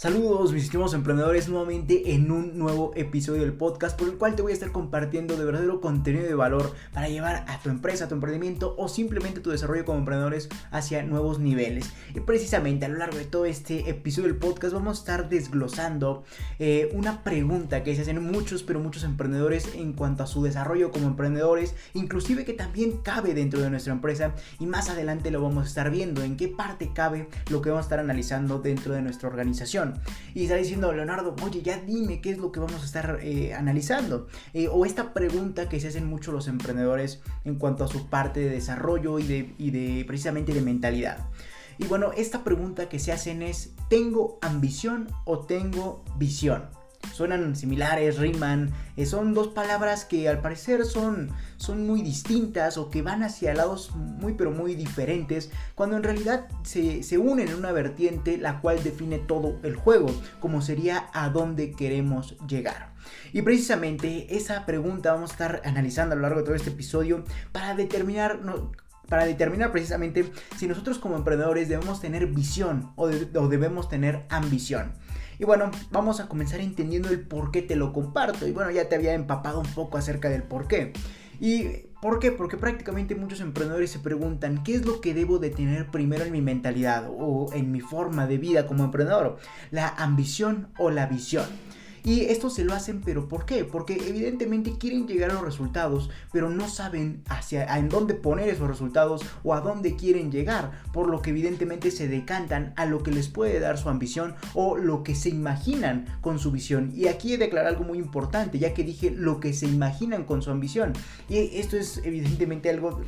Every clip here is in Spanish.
Saludos mis estimados emprendedores nuevamente en un nuevo episodio del podcast por el cual te voy a estar compartiendo de verdadero contenido de valor para llevar a tu empresa, a tu emprendimiento o simplemente tu desarrollo como emprendedores hacia nuevos niveles. Y precisamente a lo largo de todo este episodio del podcast vamos a estar desglosando eh, una pregunta que se hacen muchos pero muchos emprendedores en cuanto a su desarrollo como emprendedores, inclusive que también cabe dentro de nuestra empresa y más adelante lo vamos a estar viendo en qué parte cabe lo que vamos a estar analizando dentro de nuestra organización. Y está diciendo Leonardo, oye, ya dime qué es lo que vamos a estar eh, analizando. Eh, o esta pregunta que se hacen mucho los emprendedores en cuanto a su parte de desarrollo y de, y de precisamente de mentalidad. Y bueno, esta pregunta que se hacen es, ¿tengo ambición o tengo visión? Suenan similares, riman, eh, son dos palabras que al parecer son, son muy distintas o que van hacia lados muy pero muy diferentes, cuando en realidad se, se unen en una vertiente la cual define todo el juego, como sería a dónde queremos llegar. Y precisamente esa pregunta vamos a estar analizando a lo largo de todo este episodio para determinar para determinar precisamente si nosotros como emprendedores debemos tener visión o, o, debemos tener ambición. Y bueno, vamos a comenzar entendiendo el por qué te lo comparto. Y bueno, ya te había empapado un poco acerca del por qué. ¿Y por qué? Porque prácticamente muchos emprendedores se preguntan qué es lo que debo de tener primero en mi mentalidad o en mi forma de vida como emprendedor, la ambición o la visión. Y esto se lo hacen, pero ¿por qué? Porque evidentemente quieren llegar a los resultados, pero no saben hacia en dónde poner esos resultados o a dónde quieren llegar, por lo que evidentemente se decantan a lo que les puede dar su ambición o lo que se imaginan con su visión. Y aquí he de aclarar algo muy importante, ya que dije lo que se imaginan con su ambición. Y esto es evidentemente algo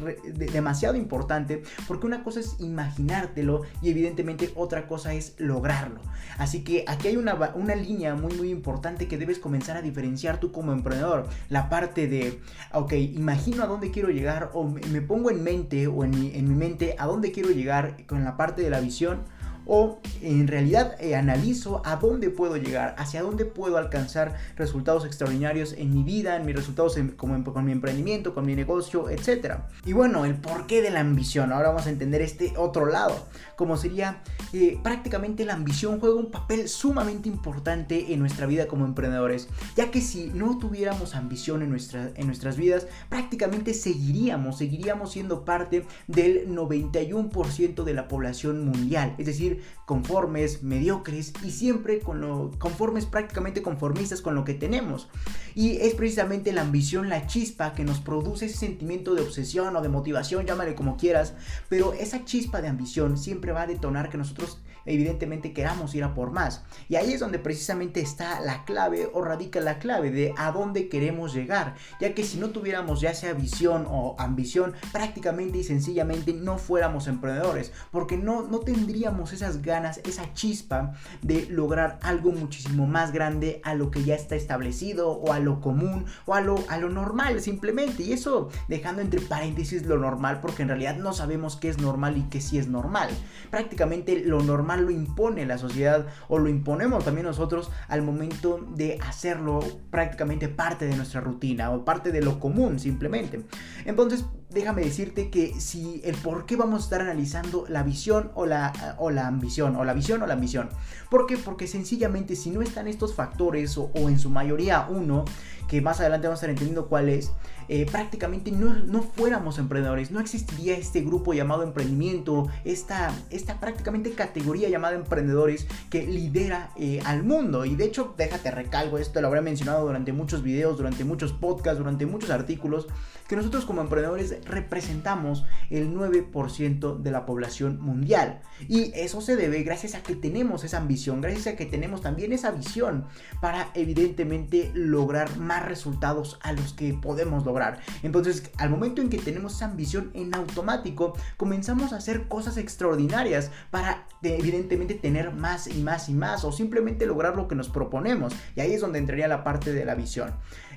demasiado importante, porque una cosa es imaginártelo y evidentemente otra cosa es lograrlo. Así que aquí hay una, una línea muy muy importante que debes comenzar a diferenciar tú como emprendedor. La parte de, ok, imagino a dónde quiero llegar o me pongo en mente o en mi, en mi mente a dónde quiero llegar con la parte de la visión o en realidad eh, analizo a dónde puedo llegar, hacia dónde puedo alcanzar resultados extraordinarios en mi vida, en mis resultados como con mi emprendimiento, con mi negocio, etc. Y bueno, el porqué de la ambición. Ahora vamos a entender este otro lado, como sería eh, prácticamente la ambición juega un papel sumamente importante en nuestra vida como emprendedores, ya que si no tuviéramos ambición en, nuestra, en nuestras vidas, prácticamente seguiríamos, seguiríamos siendo parte del 91% de la población mundial, es decir, conformes, mediocres y siempre con lo, conformes, prácticamente conformistas con lo que tenemos. Y es precisamente la ambición, la chispa que nos produce ese sentimiento de obsesión o de motivación, llámale como quieras, pero esa chispa de ambición siempre va a detonar que nosotros evidentemente queramos ir a por más. Y ahí es donde precisamente está la clave o radica la clave de a dónde queremos llegar, ya que si no tuviéramos ya sea visión o ambición, prácticamente y sencillamente no fuéramos emprendedores, porque no, no tendríamos esas ganas, esa chispa de lograr algo muchísimo más grande a lo que ya está establecido o a lo común o a lo, a lo normal simplemente. Y eso dejando entre paréntesis lo normal, porque en realidad no sabemos qué es normal y qué sí es normal. Prácticamente lo normal lo impone la sociedad o lo imponemos también nosotros al momento de hacerlo prácticamente parte de nuestra rutina o parte de lo común simplemente. Entonces, déjame decirte que si el por qué vamos a estar analizando la visión o la, o la ambición, o la visión o la ambición. ¿Por qué? Porque sencillamente si no están estos factores, o, en su mayoría uno, que más adelante vamos a estar entendiendo cuál es, eh, prácticamente no, no, fuéramos emprendedores, no existiría este grupo llamado emprendimiento, esta, esta prácticamente categoría llamada emprendedores que lidera eh, al mundo. Y de hecho, déjate recalco, esto lo habré mencionado durante muchos videos, durante muchos podcasts, durante muchos artículos, que nosotros como emprendedores representamos el 9% de la población mundial. Y eso se debe gracias a que tenemos esa ambición, gracias a que tenemos también esa visión para evidentemente lograr más resultados a los que podemos lograr. Entonces, al momento en que tenemos esa ambición en automático, comenzamos a hacer cosas extraordinarias para evidentemente tener más y más y más o simplemente lograr lo que nos proponemos. Y ahí es donde entraría la parte de la visión.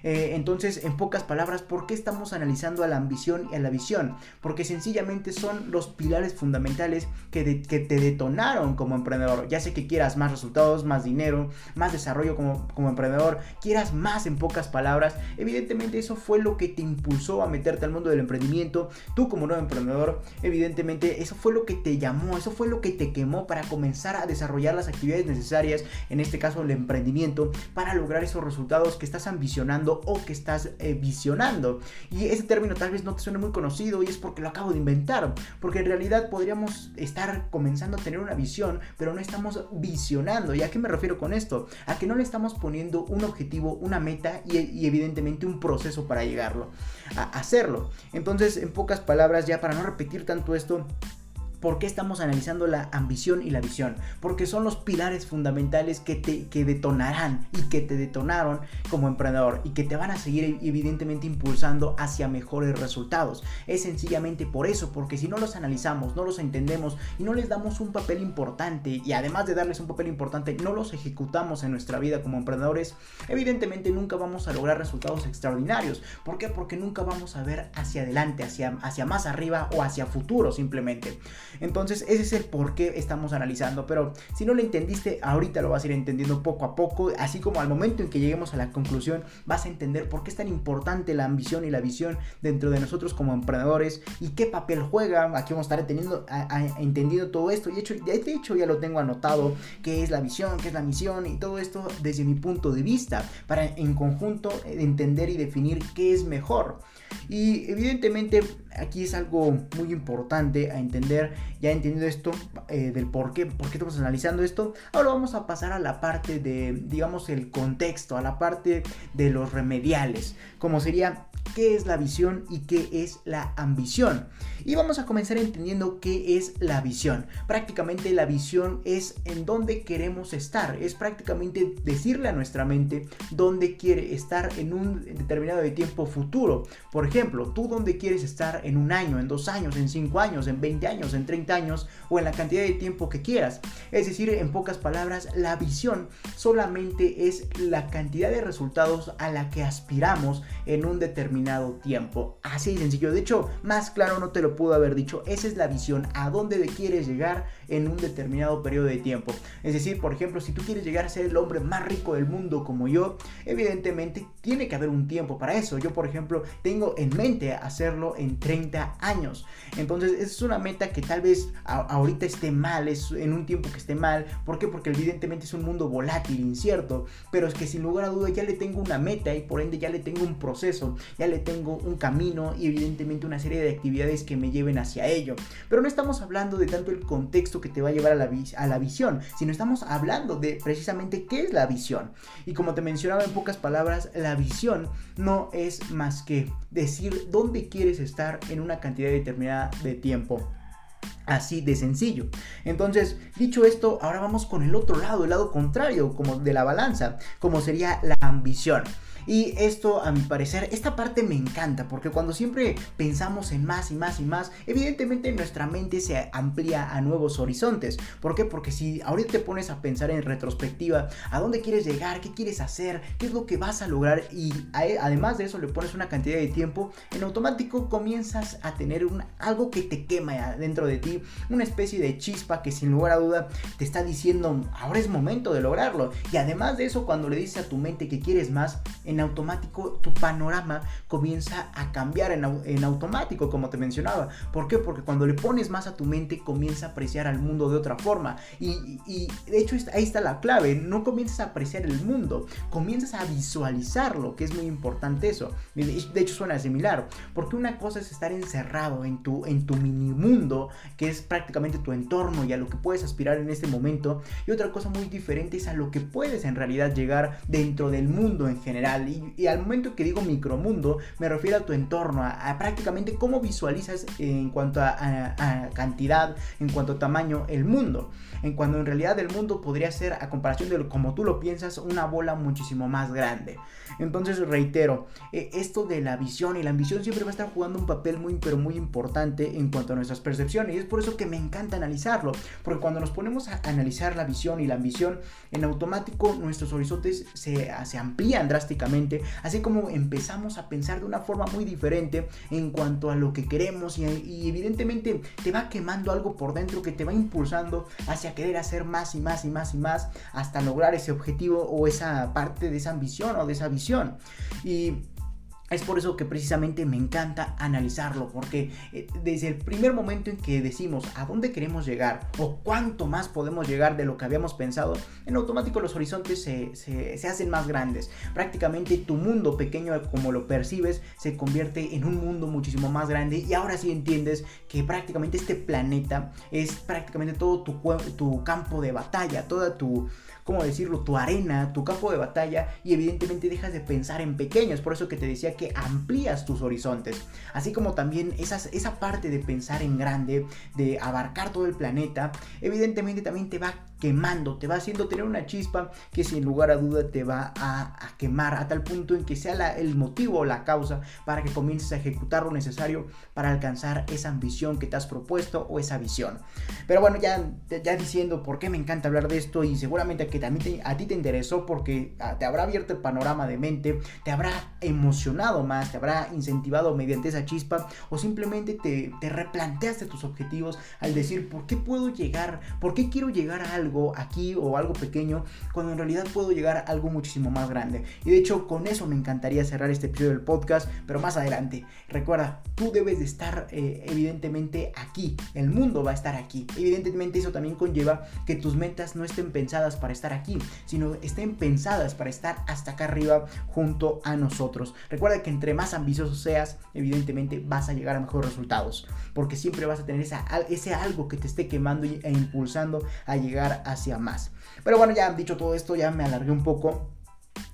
Eh, entonces, en pocas palabras, ¿por qué estamos analizando a la ambición y a la visión? Porque sencillamente son los pilares fundamentales que, te detonaron como emprendedor. Ya sé que quieras más resultados, más dinero, más desarrollo como, como emprendedor, quieras más en pocas palabras. Evidentemente eso fue lo que te impulsó a meterte al mundo del emprendimiento. Tú como nuevo emprendedor, evidentemente eso fue lo que te llamó, eso fue lo que te quemó para comenzar a desarrollar las actividades necesarias, en este caso el emprendimiento, para lograr esos resultados que estás ambicionando o que estás eh, visionando. Y ese término tal vez no te suene muy conocido y es porque lo acabo de inventar, porque en realidad podríamos estar comenzando a tener una visión, pero no estamos visionando. ¿Y a qué me refiero con esto? A que no le estamos poniendo un objetivo, una meta y, y evidentemente un proceso para llegarlo, a hacerlo. Entonces, en pocas palabras, ya para no repetir tanto esto, ¿Por qué estamos analizando la ambición y la visión? Porque son los pilares fundamentales que te que detonarán y que te detonaron como emprendedor y que te van a seguir evidentemente impulsando hacia mejores resultados. Es sencillamente por eso, porque si no los analizamos, no los entendemos y no les damos un papel importante y además de darles un papel importante, no los ejecutamos en nuestra vida como emprendedores, evidentemente nunca vamos a lograr resultados extraordinarios. ¿Por qué? Porque nunca vamos a ver hacia adelante, hacia, hacia más arriba o hacia futuro simplemente. Entonces ese es el por qué estamos analizando. Pero si no lo entendiste, ahorita lo vas a ir entendiendo poco a poco. Así como al momento en que lleguemos a la conclusión, vas a entender por qué es tan importante la ambición y la visión dentro de nosotros como emprendedores y qué papel juega. Aquí vamos a estar entendiendo, todo esto. Y hecho, de hecho ya lo tengo anotado, qué es la visión, qué es la misión y todo esto desde mi punto de vista. Para en conjunto entender y definir qué es mejor. Y evidentemente aquí es algo muy importante a entender. Ya entendido esto eh, del por qué, por qué estamos analizando esto, ahora vamos a pasar a la parte de, digamos, el contexto, a la parte de los remediales, como sería qué es la visión y qué es la ambición. Y vamos a comenzar entendiendo qué es la visión. Prácticamente la visión es en dónde queremos estar. Es prácticamente decirle a nuestra mente dónde quiere estar en un determinado de tiempo futuro. Por ejemplo, tú dónde quieres estar en un año, en dos años, en cinco años, en 20 años, en 30 años o en la cantidad de tiempo que quieras. Es decir, en pocas palabras, la visión solamente es la cantidad de resultados a la que aspiramos en un determinado tiempo. Así de sencillo. De hecho, más claro no te lo pudo haber dicho. Esa es la visión, a dónde quieres llegar en un determinado periodo de tiempo. Es decir, por ejemplo, si tú quieres llegar a ser el hombre más rico del mundo como yo, evidentemente tiene que haber un tiempo para eso. Yo, por ejemplo, tengo en mente hacerlo en 30 años. Entonces, es una meta que tal vez ahorita esté mal, es en un tiempo que esté mal. ¿Por qué? Porque evidentemente es un mundo volátil, incierto, pero es que sin lugar a duda ya le tengo una meta y por ende ya le tengo un proceso, le tengo un camino y evidentemente una serie de actividades que me lleven hacia ello. Pero no estamos hablando de tanto el contexto que te va a llevar a la, a la visión, sino estamos hablando de precisamente qué es la visión. Y como te mencionaba en pocas palabras, la visión no es más que decir dónde quieres estar en una cantidad determinada de tiempo. Así de sencillo. Entonces, dicho esto, ahora vamos con el otro lado, el lado contrario, como de la balanza, como sería la ambición. Y esto, a mi parecer, esta parte me encanta porque cuando siempre pensamos en más y más y más, evidentemente nuestra mente se amplía a nuevos horizontes. ¿Por qué? Porque si ahorita te pones a pensar en retrospectiva, a dónde quieres llegar, qué quieres hacer, qué es lo que vas a lograr y además de eso le pones una cantidad de tiempo, en automático comienzas a tener un, algo que te quema dentro de ti, una especie de chispa que sin lugar a duda te está diciendo, ahora es momento de lograrlo. Y además de eso, cuando le dices a tu mente que quieres más, en automático tu panorama comienza a cambiar en, automático, como te mencionaba. ¿Por qué? Porque cuando le pones más a tu mente, comienza a apreciar al mundo de otra forma. Y, de hecho ahí está la clave, no comienzas a apreciar el mundo, comienzas a visualizarlo, que es muy importante eso. De hecho suena similar, porque una cosa es estar encerrado en tu, en tu mini mundo, que es prácticamente tu entorno y a lo que puedes aspirar en este momento, y otra cosa muy diferente es a lo que puedes en realidad llegar dentro del mundo en general y, al momento que digo micromundo, me refiero a tu entorno, a, prácticamente cómo visualizas en cuanto a, cantidad, en cuanto a tamaño, el mundo. En cuando en realidad el mundo podría ser, a comparación de como tú lo piensas, una bola muchísimo más grande. Entonces reitero, eh, esto de la visión y la ambición siempre va a estar jugando un papel muy pero muy importante en cuanto a nuestras percepciones y es por eso que me encanta analizarlo, porque cuando nos ponemos a analizar la visión y la ambición, en automático nuestros horizontes se, se amplían drásticamente así como empezamos a pensar de una forma muy diferente en cuanto a lo que queremos y, y evidentemente te va quemando algo por dentro que te va impulsando hacia querer hacer más y más y más y más hasta lograr ese objetivo o esa parte de esa ambición o de esa visión. Y es por eso que precisamente me encanta analizarlo, porque eh, desde el primer momento en que decimos a dónde queremos llegar o cuánto más podemos llegar de lo que habíamos pensado, en automático los horizontes se, se, hacen más grandes. Prácticamente tu mundo pequeño como lo percibes se convierte en un mundo muchísimo más grande y ahora sí entiendes que prácticamente este planeta es prácticamente todo tu, tu campo de batalla, toda tu ¿cómo decirlo?, tu arena, tu campo de batalla y evidentemente dejas de pensar en pequeños. Por eso que te decía que amplías tus horizontes. Así como también esa parte de pensar en grande, de abarcar todo el planeta, evidentemente también te va quemando, te va haciendo tener una chispa que sin lugar a duda te va a, quemar a tal punto en que sea el motivo o la causa para que comiences a ejecutar lo necesario para alcanzar esa ambición que te has propuesto o esa visión. Pero bueno, ya, ya diciendo por qué me encanta hablar de esto y seguramente que también a ti te interesó porque ah, te habrá abierto el panorama de mente, te habrá emocionado más, te habrá incentivado mediante esa chispa o simplemente te, te replanteaste tus objetivos al decir por qué puedo llegar, por qué quiero llegar a algo aquí o algo pequeño, cuando en realidad puedo llegar a algo muchísimo más grande. Y de hecho con eso me encantaría cerrar este episodio del podcast, pero más adelante. Recuerda, tú debes de estar eh, evidentemente aquí, el mundo va a estar aquí. Evidentemente eso también conlleva que tus metas no estén pensadas para estar aquí, sino estén pensadas para estar hasta acá arriba junto a nosotros. Recuerda que entre más ambicioso seas, evidentemente vas a llegar a mejores resultados, porque siempre vas a tener esa, ese algo que te esté quemando e impulsando a llegar hacia más. Pero bueno, ya dicho todo esto, ya me alargué un poco.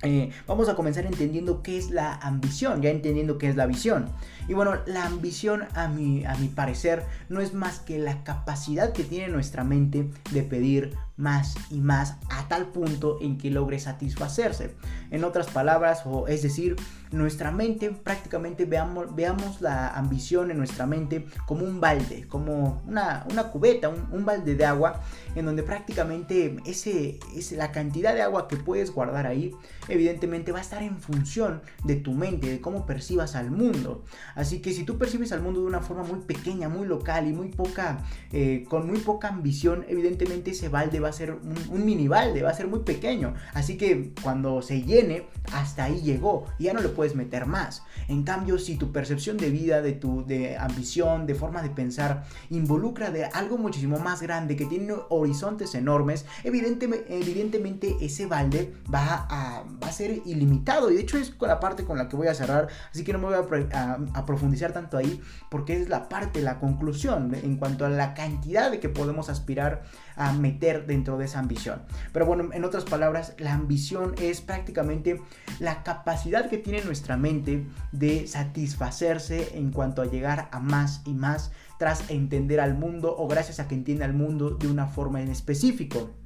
Eh, vamos a comenzar entendiendo qué es la ambición, ya entendiendo qué es la visión. Y bueno, la ambición a mi, a mi parecer no es más que la capacidad que tiene nuestra mente de pedir más y más a tal punto en que logre satisfacerse. En otras palabras, o es decir, nuestra mente prácticamente veamos, veamos la ambición en nuestra mente como un balde, como una, cubeta, un, balde de agua, en donde prácticamente ese, es la cantidad de agua que puedes guardar ahí, evidentemente va a estar en función de tu mente, de cómo percibas al mundo. Así que si tú percibes al mundo de una forma muy pequeña, muy local y muy poca, eh, con muy poca ambición, evidentemente ese balde va a ser un, mini balde, va a ser muy pequeño. Así que cuando se llene, hasta ahí llegó y ya no le puedes meter más. En cambio, si tu percepción de vida, de tu de ambición, de forma de pensar, involucra de algo muchísimo más grande que tiene horizontes enormes, evidentemente, evidentemente ese balde va a, va a ser ilimitado. Y de hecho es con la parte con la que voy a cerrar, así que no me voy a, a profundizar tanto ahí, porque es la parte, la conclusión en cuanto a la cantidad de que podemos aspirar a meter dentro de esa ambición. Pero bueno, en otras palabras, la ambición es prácticamente la capacidad que tiene nuestra mente de satisfacerse en cuanto a llegar a más y más tras entender al mundo o gracias a que entiende al mundo de una forma en específico.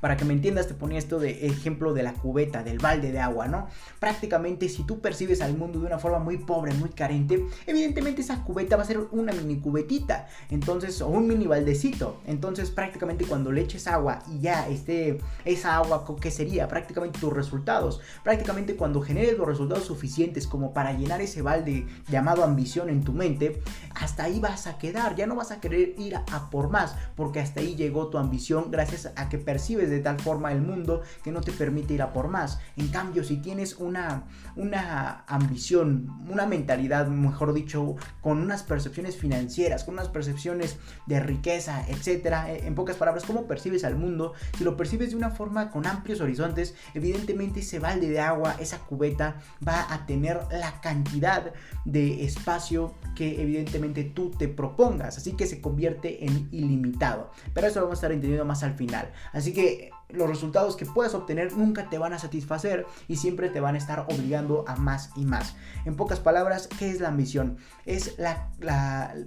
Para que me entiendas, te ponía esto de ejemplo de la cubeta, del balde de agua, ¿no? Prácticamente si tú percibes al mundo de una forma muy pobre, muy carente, evidentemente esa cubeta va a ser una mini cubetita, entonces, o un mini baldecito. Entonces, prácticamente cuando le eches agua y ya esté esa agua, ¿qué sería? Prácticamente tus resultados. Prácticamente cuando generes los resultados suficientes como para llenar ese balde llamado ambición en tu mente, hasta ahí vas a quedar, ya no vas a querer ir a por más, porque hasta ahí llegó tu ambición gracias a que percibes de tal forma el mundo que no te permite ir a por más. En cambio, si tienes una, una ambición, una mentalidad, mejor dicho, con unas percepciones financieras, con unas percepciones de riqueza, etcétera, eh, en pocas palabras, cómo percibes al mundo, si lo percibes de una forma con amplios horizontes, evidentemente ese balde de agua, esa cubeta, va a tener la cantidad de espacio que evidentemente tú te propongas, así que se convierte en ilimitado. Pero eso lo vamos a estar entendiendo más al final. Así que los resultados que puedes obtener nunca te van a satisfacer y siempre te van a estar obligando a más y más. En pocas palabras, ¿qué es la ambición? Es la,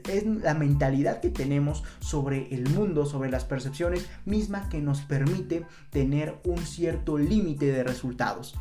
es la mentalidad que tenemos sobre el mundo, sobre las percepciones misma que nos permite tener un cierto límite de resultados.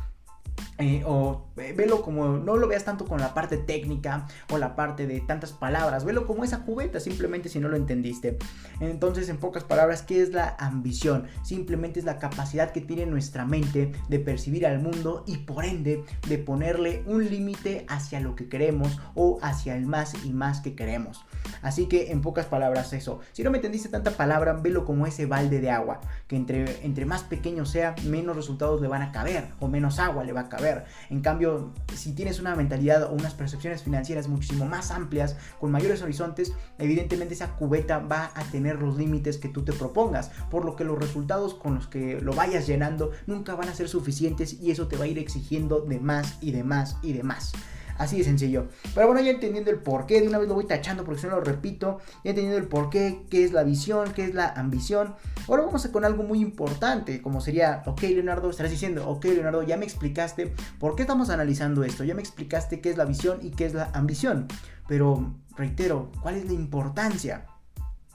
Eh, o eh, velo como, no lo veas tanto con la parte técnica o la parte de tantas palabras, velo como esa cubeta, simplemente si no lo entendiste. Entonces, en pocas palabras, ¿qué es la ambición? Simplemente es la capacidad que tiene nuestra mente de percibir al mundo y por ende de ponerle un límite hacia lo que queremos o hacia el más y más que queremos. Así que, en pocas palabras, eso. Si no me entendiste tanta palabra, velo como ese balde de agua, que entre, entre más pequeño sea, menos resultados le van a caber o menos agua le va a caber. En cambio, si tienes una mentalidad o unas percepciones financieras muchísimo más amplias, con mayores horizontes, evidentemente esa cubeta va a tener los límites que tú te propongas, por lo que los resultados con los que lo vayas llenando nunca van a ser suficientes y eso te va a ir exigiendo de más y de más y de más. Así de sencillo. Pero bueno, ya entendiendo el porqué, de una vez lo voy tachando porque si no lo repito. Ya entendiendo el porqué, qué es la visión, qué es la ambición. Ahora vamos a con algo muy importante, como sería, ok Leonardo, estarás diciendo, ok Leonardo, ya me explicaste por qué estamos analizando esto, ya me explicaste qué es la visión y qué es la ambición. Pero reitero, ¿cuál es la importancia?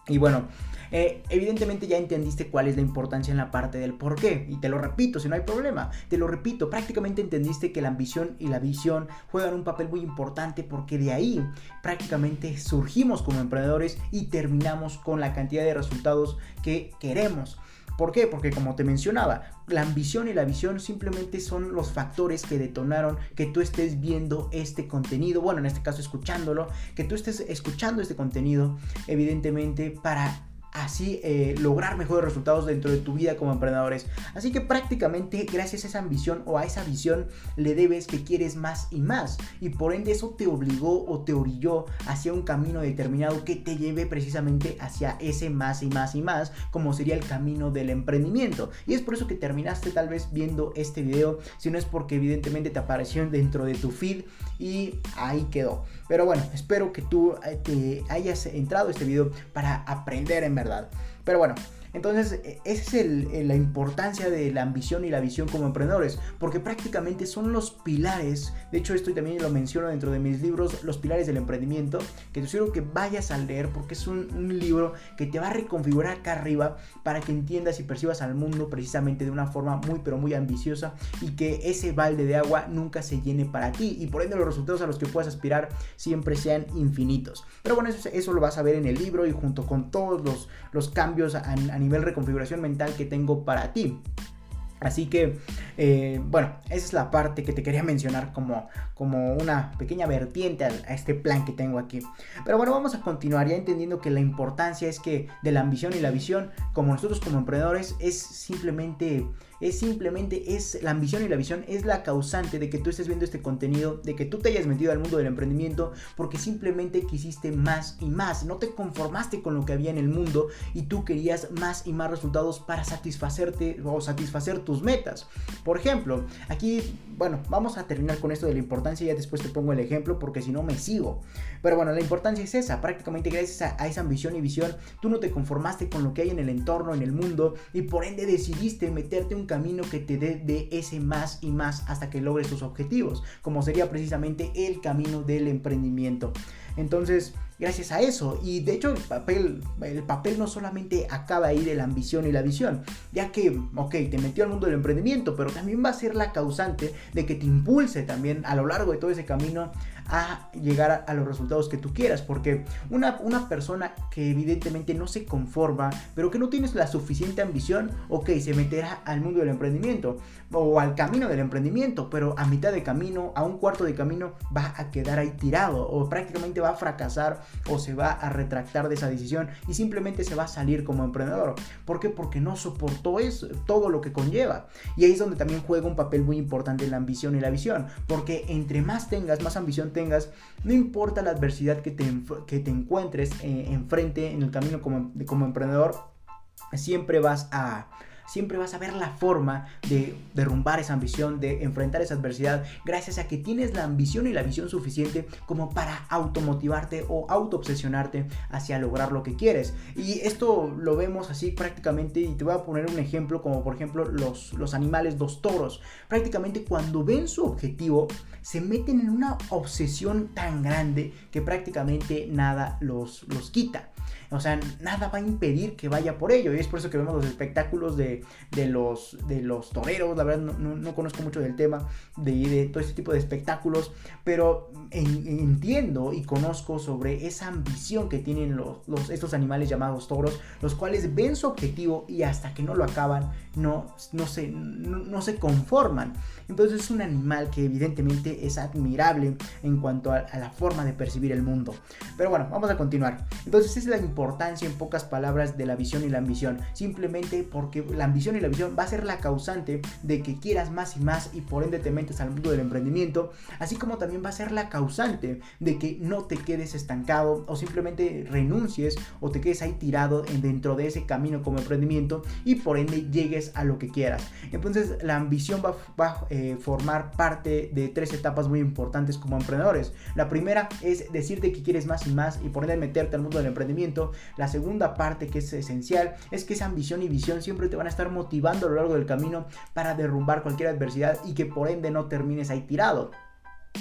Y bueno, eh, evidentemente ya entendiste cuál es la importancia en la parte del por qué. Y te lo repito, si no hay problema. Te lo repito, prácticamente entendiste que la ambición y la visión juegan un papel muy importante porque de ahí prácticamente surgimos como emprendedores y terminamos con la cantidad de resultados que queremos. ¿Por qué? Porque como te mencionaba, la ambición y la visión simplemente son los factores que detonaron que tú estés viendo este contenido, bueno, en este caso escuchándolo, que tú estés escuchando este contenido, evidentemente para así eh, lograr mejores resultados dentro de tu vida como emprendedores. Así que prácticamente gracias a esa ambición o a esa visión le debes que quieres más y más. Y por ende eso te obligó o te orilló hacia un camino determinado que te lleve precisamente hacia ese más y más y más, como sería el camino del emprendimiento. Y es por eso que terminaste tal vez viendo este video, si no es porque evidentemente te apareció dentro de tu feed y ahí quedó. Pero bueno, espero que tú eh, te hayas entrado a este video para aprender en verdad. Pero bueno, entonces, e, esa es la importancia de la ambición y la visión como emprendedores, porque prácticamente son los pilares, de hecho esto también lo menciono dentro de mis libros, los pilares del emprendimiento, que te sugiero que vayas a leer porque es un, un libro que te va a reconfigurar acá arriba para que entiendas y percibas al mundo precisamente de una forma muy pero muy ambiciosa y que ese balde de agua nunca se llene para ti y por ende los resultados a los que puedas aspirar siempre sean infinitos. Pero bueno, eso, eso lo vas a ver en el libro y junto con todos los, los cambios a, a nivel reconfiguración mental que tengo para ti. Así que, eh, bueno, esa es la parte que te quería mencionar como, como una pequeña vertiente a, a, este plan que tengo aquí. Pero bueno, vamos a continuar ya entendiendo que la importancia es que de la ambición y la visión, como nosotros como emprendedores, es simplemente es simplemente es la ambición y la visión es la causante de que tú estés viendo este contenido, de que tú te hayas metido al mundo del emprendimiento porque simplemente quisiste más y más, no te conformaste con lo que había en el mundo y tú querías más y más resultados para satisfacerte o satisfacer tus metas. Por ejemplo, aquí, bueno, vamos a terminar con esto de la importancia y ya después te pongo el ejemplo porque si no me sigo. Pero bueno, la importancia es esa, prácticamente gracias a, a esa ambición y visión, tú no te conformaste con lo que hay en el entorno, en el mundo y por ende decidiste meterte un camino que te dé de ese más y más hasta que logres tus objetivos, como sería precisamente el camino del emprendimiento. Entonces, gracias a eso. Y de hecho el papel, el papel no solamente acaba ahí de la ambición y la visión, ya que, ok, te metió al mundo del emprendimiento, pero también va a ser la causante de que te impulse también a lo largo de todo ese camino a llegar a, los resultados que tú quieras. Porque una, una persona que evidentemente no se conforma, pero que no tienes la suficiente ambición, ok, se meterá al mundo del emprendimiento o al camino del emprendimiento, pero a mitad de camino, a un cuarto de camino, va a quedar ahí tirado o prácticamente va a fracasar o se va a retractar de esa decisión y simplemente se va a salir como emprendedor. ¿Por qué? Porque no soportó eso, todo lo que conlleva. Y ahí es donde también juega un papel muy importante la ambición y la visión, porque entre más tengas, más ambición tengas, no importa la adversidad que te, que te encuentres eh, enfrente en el camino como, como emprendedor, siempre vas a siempre vas a ver la forma de derrumbar esa ambición, de enfrentar esa adversidad, gracias a que tienes la ambición y la visión suficiente como para automotivarte o autoobsesionarte hacia lograr lo que quieres. Y esto lo vemos así prácticamente, y te voy a poner un ejemplo, como por ejemplo los, los animales, los toros. Prácticamente cuando ven su objetivo, se meten en una obsesión tan grande que prácticamente nada los, los quita. O sea, nada va a impedir que vaya por ello. Y es por eso que vemos los espectáculos de, los, de los toreros. La verdad, no, conozco mucho del tema de, de, todo este tipo de espectáculos. Pero entiendo y conozco sobre esa ambición que tienen los, los, estos animales llamados toros. Los cuales ven su objetivo y hasta que no lo acaban, no, no, se, no se conforman. Entonces es un animal que evidentemente es admirable en cuanto a, la forma de percibir el mundo. Pero bueno, vamos a continuar. Entonces es la importancia en pocas palabras de la visión y la ambición. Simplemente porque la ambición y la visión va a ser la causante de que quieras más y más y por ende te metes al mundo del emprendimiento. Así como también va a ser la causante de que no te quedes estancado o simplemente renuncies o te quedes ahí tirado dentro de ese camino como emprendimiento y por ende llegues a lo que quieras. Entonces la ambición va, va eh, formar parte de tres etapas muy importantes como emprendedores. La primera es decirte que quieres más y más y por ende meterte al mundo del emprendimiento. La segunda parte que es esencial es que esa ambición y visión siempre te van a estar motivando a lo largo del camino para derrumbar cualquier adversidad y que por ende no termines ahí tirado.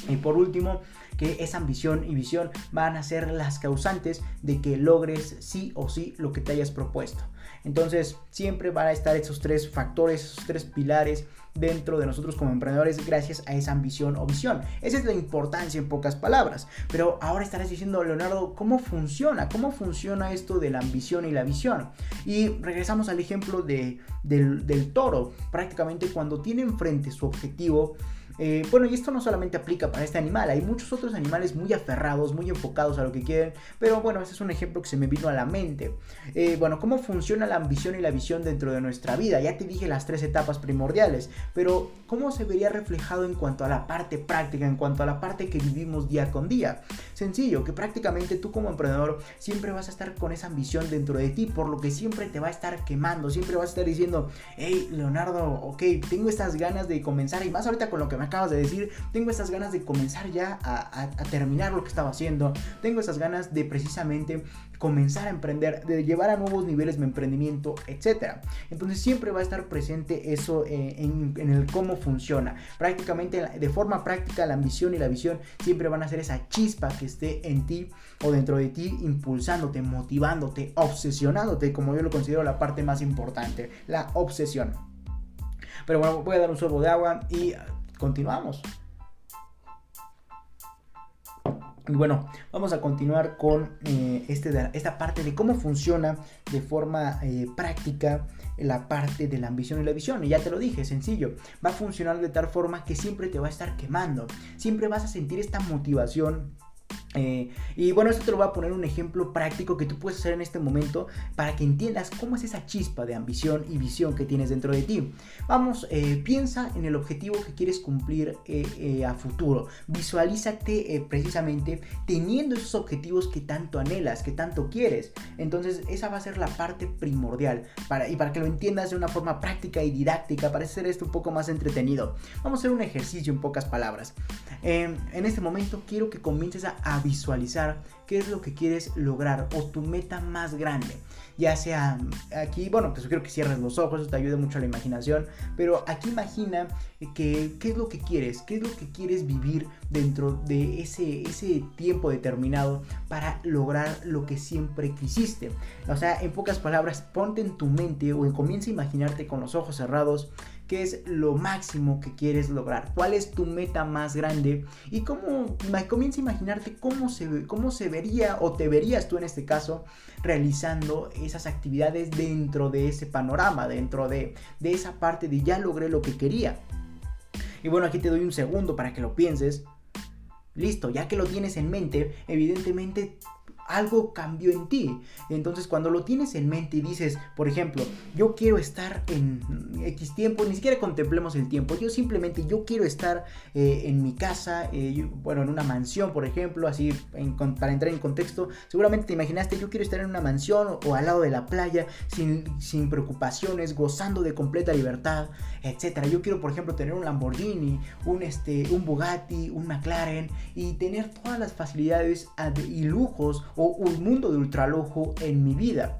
Y por último, que esa ambición y visión van a ser las causantes de que logres sí o sí lo que te hayas propuesto. Entonces, siempre van a estar esos tres factores, esos tres pilares dentro de nosotros como emprendedores gracias a esa ambición o visión. Esa es la importancia en pocas palabras. Pero ahora estarás diciendo, Leonardo, ¿cómo funciona? ¿Cómo funciona esto de la ambición y la visión? Y regresamos al ejemplo de, del, del toro. Prácticamente cuando tiene enfrente su objetivo, eh, bueno, y esto no solamente aplica para este animal, hay muchos otros animales muy aferrados, muy enfocados a lo que quieren, pero bueno, ese es un ejemplo que se me vino a la mente. Eh, bueno, ¿cómo funciona la ambición y la visión dentro de nuestra vida? Ya te dije las tres etapas primordiales, pero ¿cómo se vería reflejado en cuanto a la parte práctica, en cuanto a la parte que vivimos día con día? Sencillo, que prácticamente tú como emprendedor siempre vas a estar con esa ambición dentro de ti, por lo que siempre te va a estar quemando, siempre vas a estar diciendo, hey, Leonardo, ok, tengo estas ganas de comenzar y más ahorita con lo que me acabas de decir, tengo estas ganas de comenzar ya a, terminar lo que estaba haciendo, tengo esas ganas de precisamente comenzar a emprender, de llevar a nuevos niveles mi emprendimiento, etc. Entonces siempre va a estar presente eso eh, en, en, el cómo funciona. Prácticamente de forma práctica la ambición y la visión siempre van a ser esa chispa que esté en ti o dentro de ti impulsándote, motivándote, obsesionándote, como yo lo considero la parte más importante, la obsesión. Pero bueno, voy a dar un sorbo de agua y continuamos. Y bueno, vamos a continuar con eh, este, esta parte de cómo funciona de forma eh, práctica la parte de la ambición y la visión. Y ya te lo dije, sencillo. Va a funcionar de tal forma que siempre te va a estar quemando. Siempre vas a sentir esta motivación eh, y bueno, esto te lo voy a poner un ejemplo práctico que tú puedes hacer en este momento para que entiendas cómo es esa chispa de ambición y visión que tienes dentro de ti. Vamos, eh, piensa en el objetivo que quieres cumplir eh, a futuro. Visualízate precisamente teniendo esos objetivos que tanto anhelas, que tanto quieres. Entonces, esa va a ser la parte primordial para, y para que lo entiendas de una forma práctica y didáctica, para hacer esto un poco más entretenido. Vamos a hacer un ejercicio en pocas palabras. en este momento quiero que comiences a visualizar qué es lo que quieres lograr o tu meta más grande. Ya sea aquí, bueno, te sugiero que cierres los ojos, eso te ayuda mucho a la imaginación, pero aquí imagina que, qué es lo que quieres, qué es lo que quieres vivir dentro de ese, ese tiempo determinado para lograr lo que siempre quisiste. O sea, en pocas palabras, ponte en tu mente o comienza a imaginarte con los ojos cerrados qué es lo máximo que quieres lograr, cuál es tu meta más grande y cómo comienza a imaginarte cómo se, cómo se vería o te verías tú en este caso realizando esas actividades dentro de ese panorama, dentro de, de esa parte de ya logré lo que quería. Y bueno, aquí te doy un segundo para que lo pienses. Listo, ya que lo tienes en mente, evidentemente algo cambió en ti. Entonces cuando lo tienes en mente y dices, por ejemplo, yo quiero estar en X tiempo, ni siquiera contemplemos el tiempo, yo simplemente yo quiero estar eh, en mi casa, eh, bueno, en una mansión, por ejemplo, así para entrar en contexto, seguramente te imaginaste, yo quiero estar en una mansión o, al lado de la playa, sin, sin preocupaciones, gozando de completa libertad, etcétera. Yo quiero, por ejemplo, tener un Lamborghini, un, este, un Bugatti, un McLaren y tener todas las facilidades y lujos o un mundo de ultralujo en mi vida.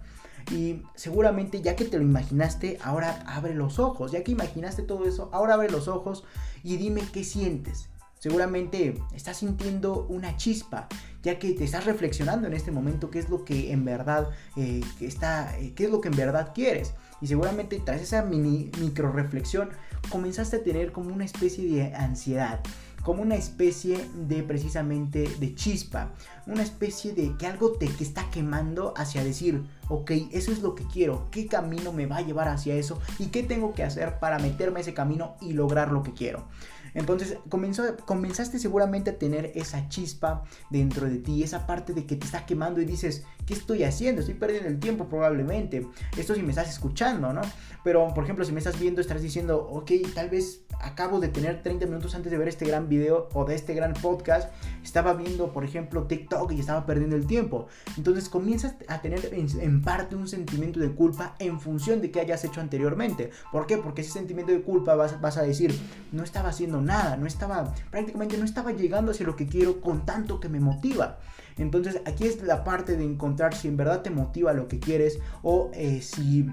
Y seguramente ya que te lo imaginaste, ahora abre los ojos. Ya que imaginaste todo eso, ahora abre los ojos y dime qué sientes. seguramente estás sintiendo una chispa, ya que te estás reflexionando en este momento qué es lo que en verdad eh, está, eh, qué es lo que en verdad quieres. Y seguramente tras esa mini micro reflexión comenzaste a tener como una especie de ansiedad, como una especie de precisamente de chispa, una especie de que algo te que está quemando hacia decir, ok, eso es lo que quiero, qué camino me va a llevar hacia eso y qué tengo que hacer para meterme a ese camino y lograr lo que quiero. Entonces comenzó, comenzaste seguramente a tener esa chispa dentro de ti, esa parte de que te está quemando y dices, ¿qué estoy haciendo? Estoy perdiendo el tiempo probablemente. Esto si me estás escuchando, ¿no? Pero por ejemplo, si me estás viendo, estarás diciendo, ok, tal vez acabo de tener 30 minutos antes de ver este gran video o de este gran podcast, estaba viendo, por ejemplo, TikTok y estaba perdiendo el tiempo. Entonces comienzas a tener en, parte un sentimiento de culpa en función de qué hayas hecho anteriormente. ¿Por qué? Porque ese sentimiento de culpa vas, vas a decir, no estaba haciendo nada, no estaba, prácticamente no estaba llegando hacia lo que quiero con tanto que me motiva. Entonces aquí es la parte de encontrar si en verdad te motiva lo que quieres o eh, si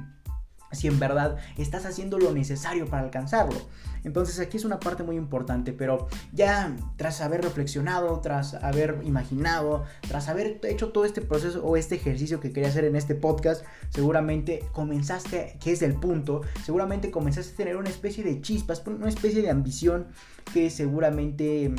si en verdad estás haciendo lo necesario para alcanzarlo. Entonces aquí es una parte muy importante, pero ya tras haber reflexionado, tras haber imaginado, tras haber hecho todo este proceso o este ejercicio que quería hacer en este podcast, seguramente comenzaste, que es el punto, seguramente comenzaste a tener una especie de chispas, una especie de ambición que seguramente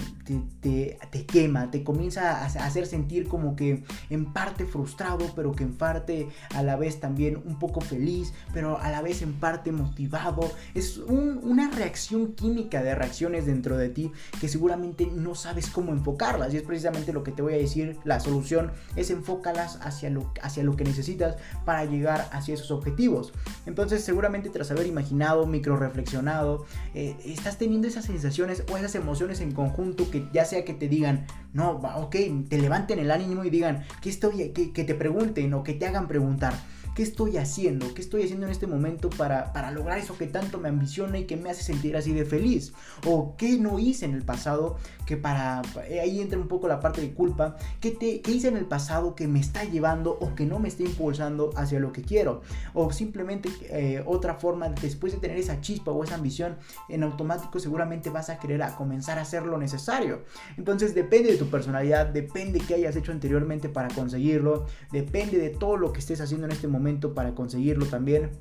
te, quema, te comienza a hacer sentir como que en parte frustrado, pero que en parte a la vez también un poco feliz, pero a la vez en parte motivado. Es una reacción química de reacciones dentro de ti que seguramente no sabes cómo enfocarlas. Y es precisamente lo que te voy a decir. La solución es enfócalas hacia lo, hacia lo que necesitas para llegar hacia esos objetivos. Entonces seguramente tras haber imaginado, micro reflexionado, eh, estás teniendo esas sensaciones o esas emociones en conjunto que ya sea que te digan, no, ok, te levanten el ánimo y digan, que estoy? Que, que te pregunten o que te hagan preguntar. ¿Qué estoy haciendo? ¿Qué estoy haciendo en este momento para, para lograr eso que tanto me ambiciona y que me hace sentir así de feliz? ¿O qué no hice en el pasado que para... Eh, ahí entra un poco la parte de culpa. ¿Qué, te, qué hice en el pasado que me está llevando o que no me está impulsando hacia lo que quiero? O simplemente eh, otra forma, después de tener esa chispa o esa ambición, en automático seguramente vas a querer a comenzar a hacer lo necesario. Entonces depende de tu personalidad, depende de qué hayas hecho anteriormente para conseguirlo, depende de todo lo que estés haciendo en este momento para conseguirlo también.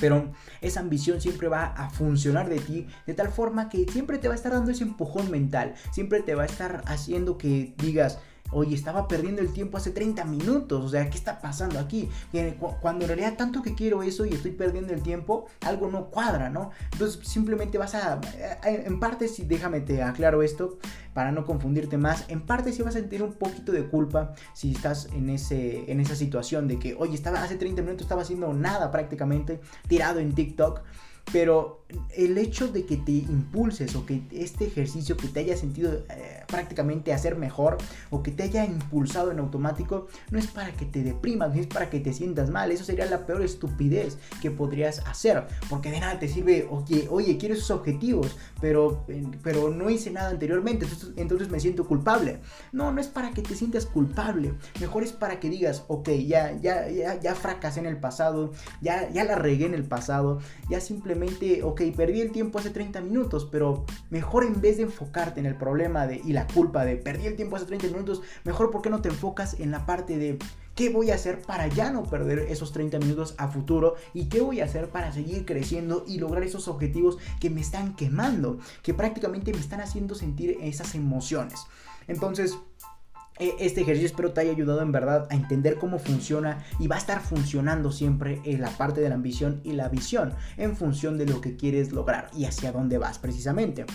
Pero esa ambición siempre va a funcionar de ti de tal forma que siempre te va a estar dando ese empujón mental. Siempre te va a estar haciendo que digas, Oye, estaba perdiendo el tiempo hace 30 minutos. O sea, ¿qué está pasando aquí? Cuando en realidad tanto que quiero eso y estoy perdiendo el tiempo, algo no cuadra, ¿no? Entonces simplemente vas a... Eh, en parte, si déjame te aclaro esto para no confundirte más, en parte sí vas a sentir un poquito de culpa si estás en, ese, en esa situación de que, oye, estaba hace 30 minutos, estaba haciendo nada prácticamente, tirado en TikTok. Pero el hecho de que te impulses o que este ejercicio que te haya sentido eh, prácticamente hacer mejor o que te haya impulsado en automático no es para que te deprimas, no es para que te sientas mal. Eso sería la peor estupidez que podrías hacer. Porque de nada te sirve, oye, oye quiero esos objetivos, pero, pero no hice nada anteriormente, entonces, entonces me siento culpable. No, no es para que te sientas culpable. Mejor es para que digas, ok, ya, ya, ya, ya fracasé en el pasado, ya, ya la regué en el pasado, ya simplemente ok, perdí el tiempo hace 30 minutos, pero mejor en vez de enfocarte en el problema de, y la culpa de perdí el tiempo hace 30 minutos, mejor porque no te enfocas en la parte de qué voy a hacer para ya no perder esos 30 minutos a futuro y qué voy a hacer para seguir creciendo y lograr esos objetivos que me están quemando, que prácticamente me están haciendo sentir esas emociones. Entonces, este ejercicio espero te haya ayudado en verdad a entender cómo funciona y va a estar funcionando siempre en la parte de la ambición y la visión en función de lo que quieres lograr y hacia dónde vas precisamente.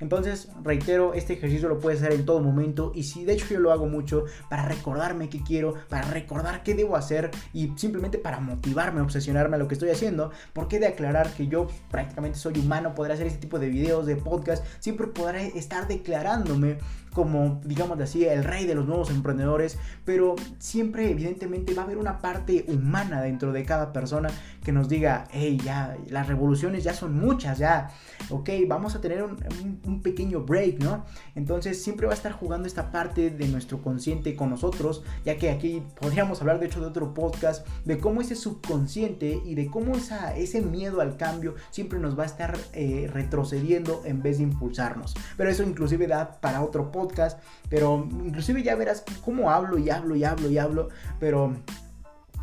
Entonces, reitero, este ejercicio lo puedes hacer en todo momento y si de hecho yo lo hago mucho para recordarme qué quiero, para recordar qué debo hacer y simplemente para motivarme, obsesionarme a lo que estoy haciendo, porque de aclarar que yo prácticamente soy humano, podré hacer este tipo de videos, de podcast, siempre podré estar declarándome como, digamos así, el rey de los nuevos emprendedores, pero siempre evidentemente va a haber una parte humana dentro de cada persona que nos diga, hey, ya, las revoluciones ya son muchas, ya, ok, vamos a tener un, pequeño break, ¿no? Entonces siempre va a estar jugando esta parte de nuestro consciente con nosotros, ya que aquí podríamos hablar de hecho de otro podcast, de cómo ese subconsciente y de cómo esa, ese miedo al cambio siempre nos va a estar eh, retrocediendo en vez de impulsarnos. Pero eso inclusive da para otro podcast, pero inclusive ya verás cómo hablo y hablo y hablo y hablo, pero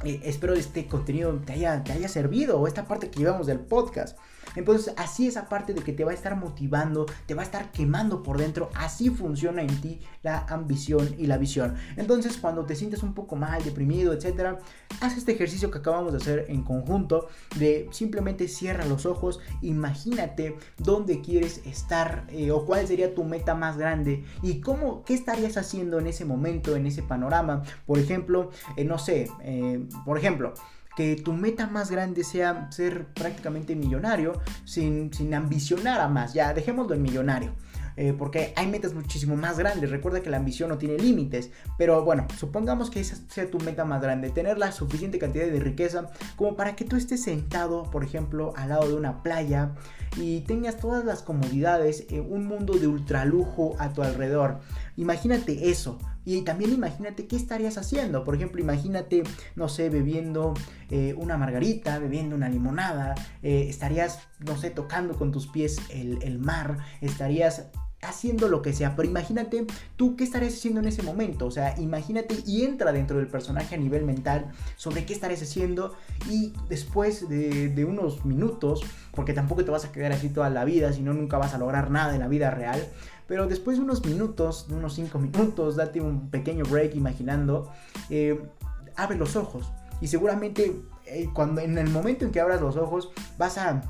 eh, espero este contenido te haya, te haya servido esta parte que llevamos del podcast. Entonces, así esa parte de que te va a estar motivando, te va a estar quemando por dentro, así funciona en ti la ambición y la visión. Entonces, cuando te sientes un poco mal, deprimido, etcétera, haz este ejercicio que acabamos de hacer en conjunto de simplemente cierra los ojos, imagínate dónde quieres estar eh, o cuál sería tu meta más grande y cómo, qué estarías haciendo en ese momento, en ese panorama. Por ejemplo, eh, no sé, eh, por ejemplo, que tu meta más grande sea ser prácticamente millonario sin, sin ambicionar a más. Ya, dejémoslo en millonario. Eh, porque hay metas muchísimo más grandes. Recuerda que la ambición no tiene límites, pero bueno, supongamos que esa sea tu meta más grande, tener la suficiente cantidad de riqueza como para que tú estés sentado, por ejemplo, al lado de una playa y tengas todas las comodidades, en un mundo de ultralujo a tu alrededor. Imagínate eso, y también imagínate qué estarías haciendo. Por ejemplo, imagínate, no sé, bebiendo eh, una margarita, bebiendo una limonada. Eh, estarías, no sé, tocando con tus pies el, el mar. Estarías haciendo lo que sea, pero imagínate tú qué estarías haciendo en ese momento, o sea, imagínate y entra dentro del personaje a nivel mental sobre qué estarías haciendo y después de, de unos minutos, porque tampoco te vas a quedar así toda la vida, si no nunca vas a lograr nada en la vida real, pero después de unos minutos, de unos 5 minutos, date un pequeño break imaginando, eh, abre los ojos y seguramente eh, cuando en el momento en que abras los ojos vas a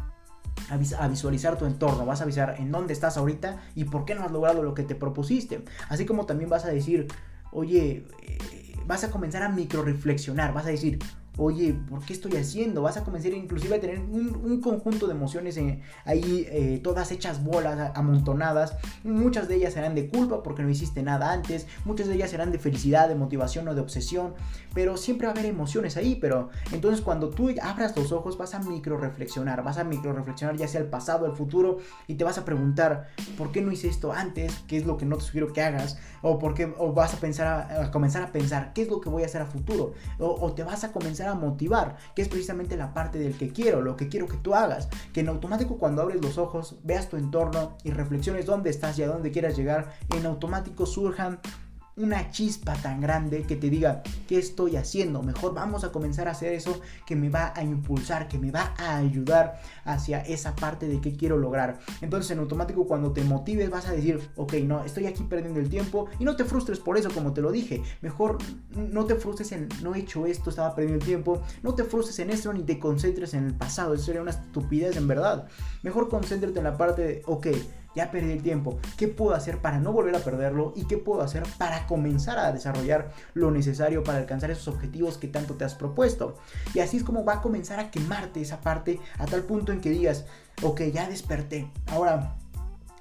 a, visualizar tu entorno, vas a avisar en dónde estás ahorita y por qué no has logrado lo que te propusiste. Así como también vas a decir, oye, eh, vas a comenzar a micro reflexionar, vas a decir, oye, ¿por qué estoy haciendo? Vas a comenzar inclusive a tener un, conjunto de emociones ahí eh, todas hechas bolas, amontonadas. Muchas de ellas serán de culpa porque no hiciste nada antes, muchas de ellas serán de felicidad, de motivación o de obsesión, pero siempre va a haber emociones ahí, pero entonces cuando tú abras los ojos vas a micro reflexionar, vas a micro reflexionar ya sea el pasado, el futuro y te vas a preguntar, ¿por qué no hice esto antes? ¿Qué es lo que no te sugiero que hagas? O, por qué, o vas a, pensar a, comenzar a pensar, ¿qué es lo que voy a hacer a futuro? o te vas a comenzar a motivar, que es precisamente la parte del que quiero, lo que quiero que tú hagas, que en automático cuando abres los ojos, veas tu entorno y reflexiones dónde estás y a dónde quieras llegar, en automático surjan una chispa tan grande que te diga qué estoy haciendo. Mejor vamos a comenzar a hacer eso que me va a impulsar, que me va a ayudar hacia esa parte de qué quiero lograr. Entonces en automático cuando te motives vas a decir, ok, no, estoy aquí perdiendo el tiempo y no te frustres por eso como te lo dije. Mejor no te frustres en no he hecho esto, estaba perdiendo el tiempo. No te frustres en eso ni te concentres en el pasado. Eso sería una estupidez en verdad. Mejor concéntrate en la parte de, ok, ya perdí el tiempo, ¿qué puedo hacer para no volver a perderlo? ¿Y qué puedo hacer para comenzar a desarrollar lo necesario para alcanzar esos objetivos que tanto te has propuesto? Y así es como va a comenzar a quemarte esa parte a tal punto en que digas, ok, ya desperté, ahora...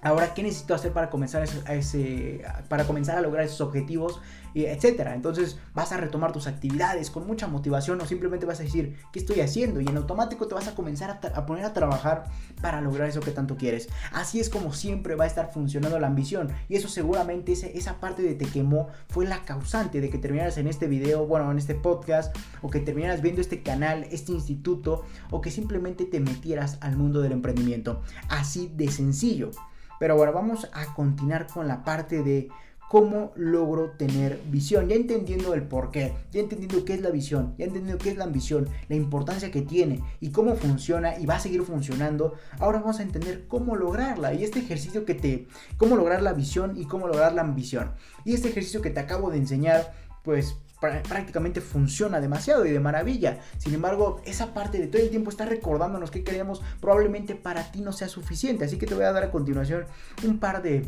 Ahora, ¿qué necesito hacer para comenzar, a ese, para comenzar a lograr esos objetivos? etcétera. Entonces vas a retomar tus actividades con mucha motivación o simplemente vas a decir, ¿qué estoy haciendo? Y en automático te vas a comenzar a, poner a trabajar para lograr eso que tanto quieres. Así es como siempre va a estar funcionando la ambición. Y eso seguramente esa parte de te quemó fue la causante de que terminaras en este video, bueno, en este podcast, o que terminaras viendo este canal, este instituto, o que simplemente te metieras al mundo del emprendimiento. Así de sencillo. Pero bueno, vamos a continuar con la parte de cómo logro tener visión. Ya entendiendo el por qué, ya entendiendo qué es la visión, ya entendiendo qué es la ambición, la importancia que tiene y cómo funciona y va a seguir funcionando, ahora vamos a entender cómo lograrla. Y este ejercicio que te, cómo lograr la visión y cómo lograr la ambición. Y este ejercicio que te acabo de enseñar, pues prácticamente funciona demasiado y de maravilla. Sin embargo, esa parte de todo el tiempo está recordándonos que queremos, probablemente para ti no sea suficiente. Así que te voy a dar a continuación un par de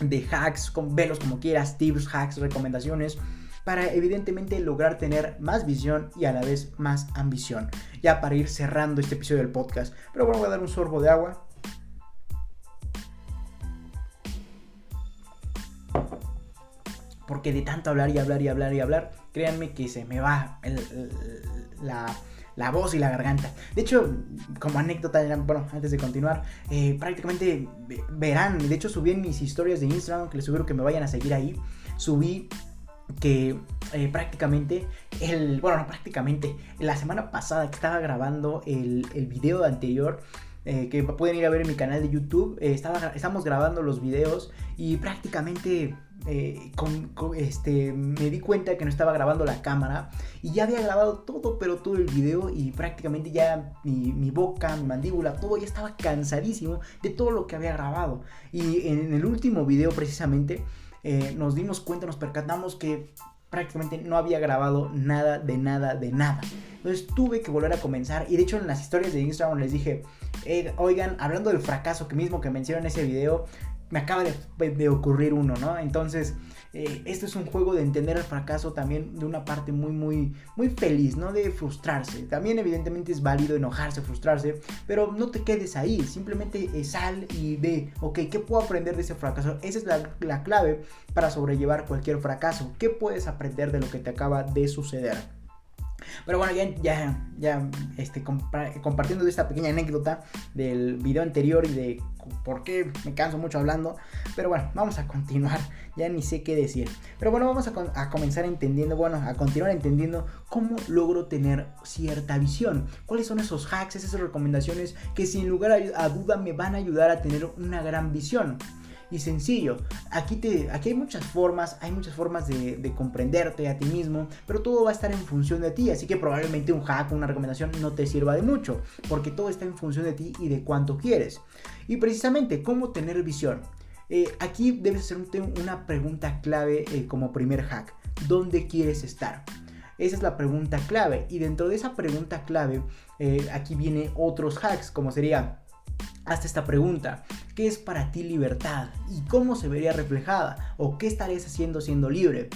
de hacks, con, velos como quieras, tips, hacks, recomendaciones para evidentemente lograr tener más visión y a la vez más ambición. Ya para ir cerrando este episodio del podcast. Pero bueno, voy a dar un sorbo de agua. Porque de tanto hablar y hablar y hablar y hablar, créanme que se me va la, voz y la garganta. De hecho, como anécdota, bueno, antes de continuar, eh, prácticamente verán, de hecho subí en mis historias de Instagram, que les sugiero que me vayan a seguir ahí, subí que eh, prácticamente, el, bueno, no prácticamente, la semana pasada que estaba grabando el, el video anterior, eh, que pueden ir a ver en mi canal de YouTube. Eh, estamos grabando los videos y prácticamente eh, con, este, me di cuenta que no estaba grabando la cámara y ya había grabado todo, pero todo el video y prácticamente ya mi, boca, mi mandíbula, todo ya estaba cansadísimo de todo lo que había grabado. Y en el último video precisamente nos dimos cuenta, nos percatamos que prácticamente no había grabado nada de nada de nada. Entonces tuve que volver a comenzar. Y de hecho en las historias de Instagram les dije, eh, oigan, hablando del fracaso que mismo que mencioné en ese video, me acaba de, ocurrir uno, ¿no? Entonces, eh, esto es un juego de entender el fracaso también de una parte muy, muy, muy feliz, ¿no? De frustrarse. También evidentemente es válido enojarse, frustrarse, pero no te quedes ahí, simplemente eh, sal y ve, ok, ¿qué puedo aprender de ese fracaso? Esa es la, la clave para sobrellevar cualquier fracaso. ¿Qué puedes aprender de lo que te acaba de suceder? Pero bueno, ya, ya, ya este, compartiendo esta pequeña anécdota del video anterior y de por qué me canso mucho hablando. Pero bueno, vamos a continuar. Ya ni sé qué decir. Pero bueno, vamos a, comenzar entendiendo, bueno, a continuar entendiendo cómo logro tener cierta visión. ¿Cuáles son esos hacks, esas recomendaciones que sin lugar a duda me van a ayudar a tener una gran visión? Y sencillo. Aquí, te, aquí hay muchas formas, hay muchas formas de, comprenderte a ti mismo, pero todo va a estar en función de ti. Así que probablemente un hack, una recomendación no te sirva de mucho, porque todo está en función de ti y de cuánto quieres. Y precisamente, ¿cómo tener visión? Eh, aquí debes hacer una pregunta clave eh, como primer hack. ¿Dónde quieres estar? Esa es la pregunta clave. Y dentro de esa pregunta clave, eh, aquí viene otros hacks, como sería Hazte esta pregunta. ¿Qué es para ti libertad? ¿Y cómo se vería reflejada? ¿O qué estarías haciendo siendo libre?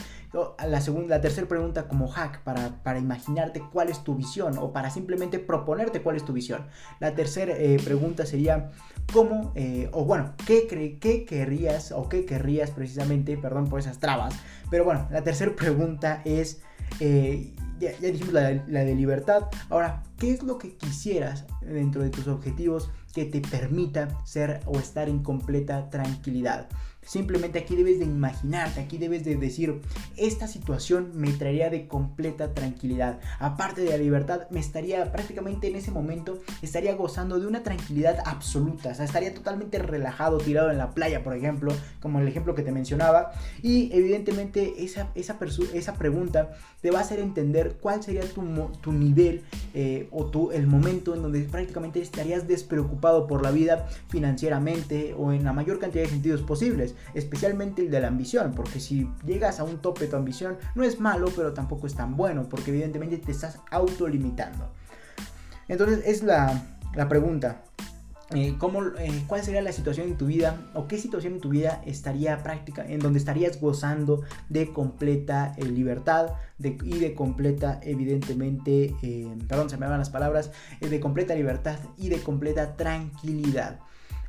La, segunda, la tercera pregunta como hack para, para, imaginarte cuál es tu visión o para simplemente proponerte cuál es tu visión. La tercera eh, pregunta sería cómo, eh, o bueno, ¿qué, ¿qué querrías o qué querrías precisamente, perdón por esas trabas, pero bueno, la tercera pregunta es... Eh, ya, dijimos la, de libertad. Ahora, ¿qué es lo que quisieras dentro de tus objetivos que te permita ser o estar en completa tranquilidad? Simplemente aquí debes de imaginarte, aquí debes de decir, esta situación me traería de completa tranquilidad. Aparte de la libertad, me estaría prácticamente en ese momento, estaría gozando de una tranquilidad absoluta. O sea, estaría totalmente relajado, tirado en la playa, por ejemplo, como el ejemplo que te mencionaba. Y evidentemente esa, esa, pregunta te va a hacer entender cuál sería tu, tu nivel eh, o tu, el momento en donde prácticamente estarías despreocupado por la vida financieramente o en la mayor cantidad de sentidos posibles especialmente el de la ambición, porque si llegas a un tope de tu ambición no es malo, pero tampoco es tan bueno, porque evidentemente te estás autolimitando. Entonces es la, pregunta, eh, ¿cómo, eh, ¿cuál sería la situación en tu vida o qué situación en tu vida estaría práctica, en donde estarías gozando de completa eh, libertad y de completa, evidentemente, perdón, se me van las palabras, de completa libertad y de completa tranquilidad?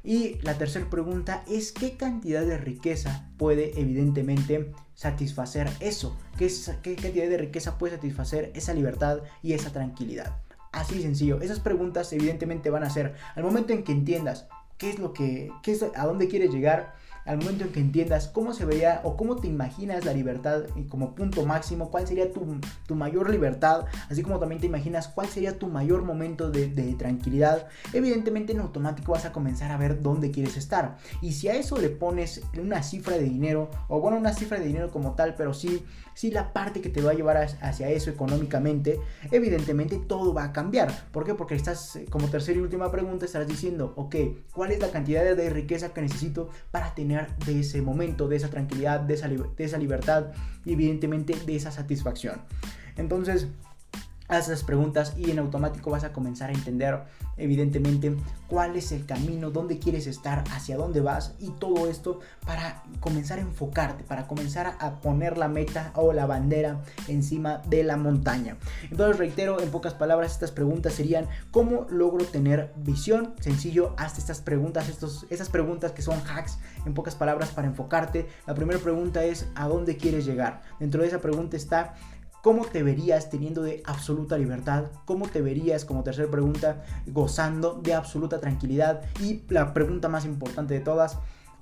Y la tercera pregunta es qué cantidad de riqueza puede evidentemente satisfacer eso, qué, qué cantidad de riqueza puede satisfacer esa libertad y esa tranquilidad. Así sencillo, esas preguntas evidentemente van a ser al momento en que entiendas qué es lo que, qué es, a dónde quieres llegar, al momento en que entiendas cómo se vería o cómo te imaginas la libertad como punto máximo, cuál sería tu, mayor libertad, así como también te imaginas cuál sería tu mayor momento de, tranquilidad, evidentemente en automático vas a comenzar a ver dónde quieres estar. Y si a eso le pones una cifra de dinero, o bueno, una cifra de dinero como tal, pero sí, sí la parte que te va a llevar hacia eso económicamente, evidentemente todo va a cambiar. ¿Por qué? Porque estás, como tercera y última pregunta, estarás diciendo, ok, ¿cuál es la cantidad de riqueza que necesito para tener de ese momento, de esa tranquilidad, de esa, de esa libertad y evidentemente de esa satisfacción. Entonces, haz esas preguntas y en automático vas a comenzar a entender evidentemente cuál es el camino, dónde quieres estar, hacia dónde vas y todo esto para comenzar a enfocarte, para comenzar a poner la meta o la bandera encima de la montaña. Entonces reitero en pocas palabras estas preguntas serían ¿cómo logro tener visión? Sencillo, haz estas preguntas, estos, esas preguntas que son hacks en pocas palabras para enfocarte. La primera pregunta es ¿a dónde quieres llegar? Dentro de esa pregunta está ¿Cómo te verías teniendo de absoluta libertad? ¿Cómo te verías, como tercera pregunta, gozando de absoluta tranquilidad? Y la pregunta más importante de todas,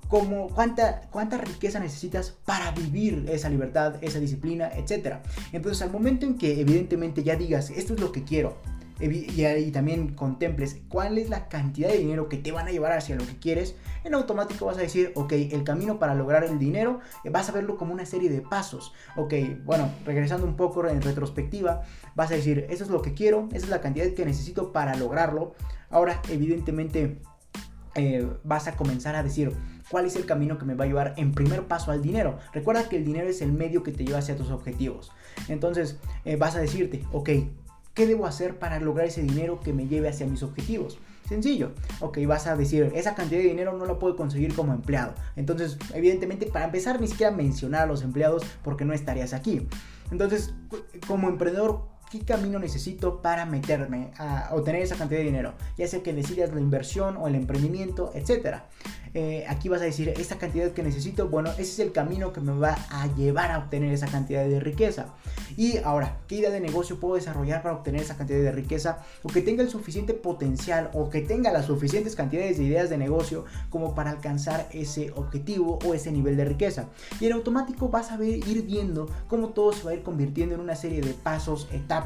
¿cómo, cuánta, ¿cuánta riqueza necesitas para vivir esa libertad, esa disciplina, etcétera? Entonces, al momento en que evidentemente ya digas, esto es lo que quiero, y, también contemples cuál es la cantidad de dinero que te van a llevar hacia lo que quieres, en automático vas a decir, ok, el camino para lograr el dinero, eh, vas a verlo como una serie de pasos. Ok, bueno, regresando un poco en retrospectiva, vas a decir, eso es lo que quiero, esa es la cantidad que necesito para lograrlo. Ahora, evidentemente, eh, vas a comenzar a decir, cuál es el camino que me va a llevar en primer paso al dinero. Recuerda que el dinero es el medio que te lleva hacia tus objetivos. Entonces eh, vas a decirte, ok, ¿Qué debo hacer para lograr ese dinero que me lleve hacia mis objetivos? Sencillo. Ok, vas a decir, esa cantidad de dinero no la puedo conseguir como empleado. Entonces, evidentemente, para empezar, ni siquiera mencionar a los empleados porque no estarías aquí. Entonces, como emprendedor, ¿qué camino necesito para meterme a obtener esa cantidad de dinero? Ya sea que decidas la inversión o el emprendimiento, etcétera. Eh, aquí vas a decir, esta cantidad que necesito, bueno, ese es el camino que me va a llevar a obtener esa cantidad de riqueza. Y ahora, ¿qué idea de negocio puedo desarrollar para obtener esa cantidad de riqueza? O que tenga el suficiente potencial o que tenga las suficientes cantidades de ideas de negocio como para alcanzar ese objetivo o ese nivel de riqueza. Y en automático vas a ir viendo cómo todo se va a ir convirtiendo en una serie de pasos, etapas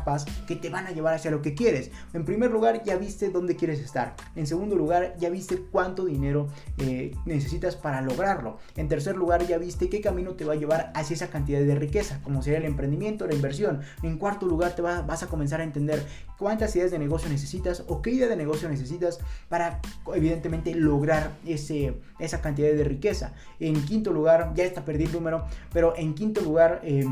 que te van a llevar hacia lo que quieres. En primer lugar, ya viste dónde quieres estar. En segundo lugar, ya viste cuánto dinero eh, necesitas para lograrlo. En tercer lugar, ya viste qué camino te va a llevar hacia esa cantidad de riqueza, como sería el emprendimiento, la inversión. En cuarto lugar, te vas a comenzar a entender cuántas ideas de negocio necesitas o qué idea de negocio necesitas para, evidentemente, lograr ese, esa cantidad de riqueza. En quinto lugar, ya está perdido el número, pero en quinto lugar... Eh,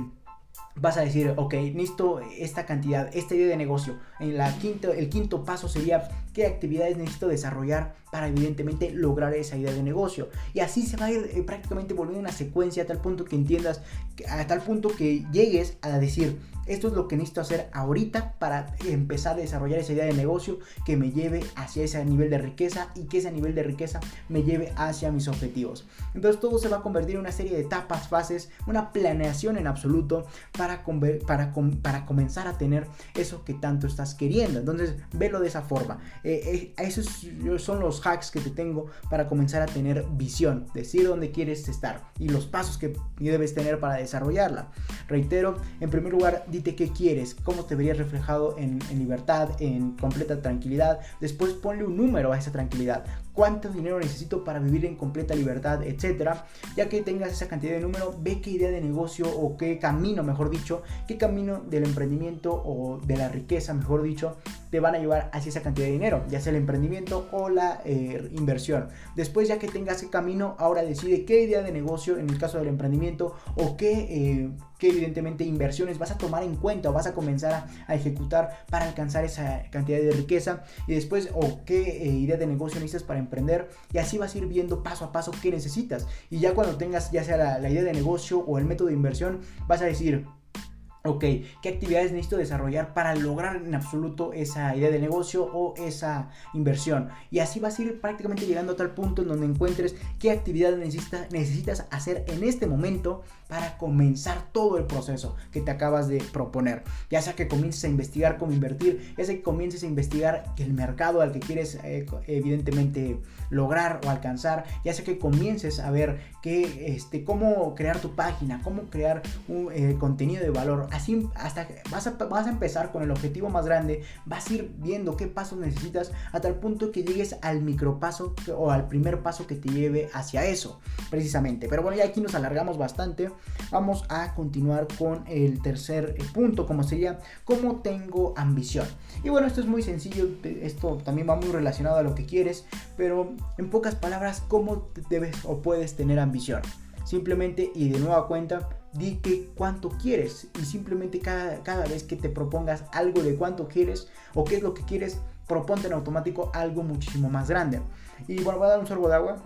vas a decir, ok, necesito esta cantidad, esta idea de negocio. En la quinto, el quinto paso sería qué actividades necesito desarrollar para evidentemente lograr esa idea de negocio. Y así se va a ir eh, prácticamente volviendo una secuencia a tal punto que entiendas, a tal punto que llegues a decir, esto es lo que necesito hacer ahorita para empezar a desarrollar esa idea de negocio que me lleve hacia ese nivel de riqueza y que ese nivel de riqueza me lleve hacia mis objetivos. Entonces todo se va a convertir en una serie de etapas, fases, una planeación en absoluto para, para, para comenzar a tener eso que tanto estás queriendo. Entonces velo de esa forma. Eh, eh, esos son los hacks que te tengo para comenzar a tener visión, decir dónde quieres estar y los pasos que debes tener para desarrollarla. Reitero, en primer lugar, dite qué quieres, cómo te verías reflejado en, en libertad, en completa tranquilidad. Después ponle un número a esa tranquilidad cuánto dinero necesito para vivir en completa libertad, etcétera. Ya que tengas esa cantidad de número, ve qué idea de negocio o qué camino, mejor dicho, qué camino del emprendimiento o de la riqueza, mejor dicho, te van a llevar hacia esa cantidad de dinero, ya sea el emprendimiento o la eh, inversión. Después, ya que tengas ese camino, ahora decide qué idea de negocio, en el caso del emprendimiento, o qué, eh, qué evidentemente inversiones vas a tomar en cuenta o vas a comenzar a, ejecutar para alcanzar esa cantidad de riqueza. Y después, o qué eh, idea de negocio necesitas para emprender y así vas a ir viendo paso a paso qué necesitas. Y ya cuando tengas ya sea la idea de negocio o el método de inversión, vas a decir, Ok, ¿qué actividades necesito desarrollar para lograr en absoluto esa idea de negocio o esa inversión? Y así vas a ir prácticamente llegando a tal punto en donde encuentres qué actividades necesitas hacer en este momento para comenzar todo el proceso que te acabas de proponer. Ya sea que comiences a investigar cómo invertir, ya sea que comiences a investigar el mercado al que quieres eh, evidentemente lograr o alcanzar, ya sea que comiences a ver que, este, cómo crear tu página, cómo crear un eh, contenido de valor así hasta vas a, vas a empezar con el objetivo más grande, vas a ir viendo qué pasos necesitas a tal punto que llegues al micropaso o al primer paso que te lleve hacia eso, precisamente. Pero bueno, ya aquí nos alargamos bastante. Vamos a continuar con el tercer eh, punto, como sería cómo tengo ambición. Y bueno, esto es muy sencillo, esto también va muy relacionado a lo que quieres, pero en pocas palabras, cómo debes o puedes tener ambición. Simplemente y de nueva cuenta, di que cuánto quieres y simplemente cada, cada vez que te propongas algo de cuánto quieres o qué es lo que quieres, proponte en automático algo muchísimo más grande. Y bueno, voy a dar un sorbo de agua.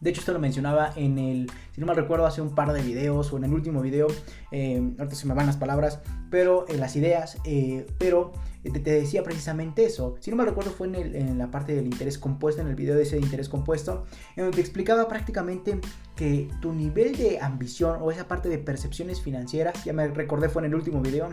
De hecho, esto lo mencionaba en el, si no mal recuerdo, hace un par de videos o en el último video. Eh, ahorita se me van las palabras, pero en las ideas. Eh, pero te, decía precisamente eso. Si no mal recuerdo, fue en, en, la parte del interés compuesto, en el video de ese interés compuesto, en donde te explicaba prácticamente que tu nivel de ambición o esa parte de percepciones financieras, ya me recordé, fue en el último video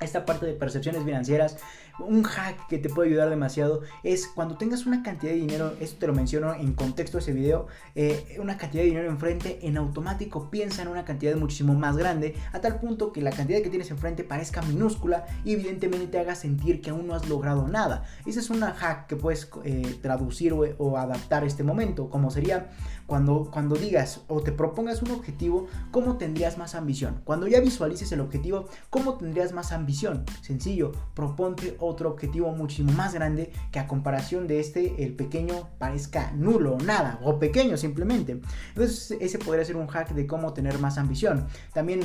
esta parte de percepciones financieras, un hack que te puede ayudar demasiado es cuando tengas una cantidad de dinero, esto te lo menciono en contexto de ese video, eh, una cantidad de dinero enfrente, en automático piensa en una cantidad muchísimo más grande, a tal punto que la cantidad que tienes enfrente parezca minúscula y evidentemente te haga sentir que aún no has logrado nada. Esa es una hack que puedes eh, traducir o, o adaptar este momento, como sería cuando, cuando digas o te propongas un objetivo, ¿cómo tendrías más ambición? Cuando ya visualices el objetivo, ¿cómo tendrías más ambición? Sencillo, proponte otro objetivo muchísimo más grande que a comparación de este, el pequeño parezca nulo, nada, o pequeño simplemente. Entonces ese podría ser un hack de cómo tener más ambición. También,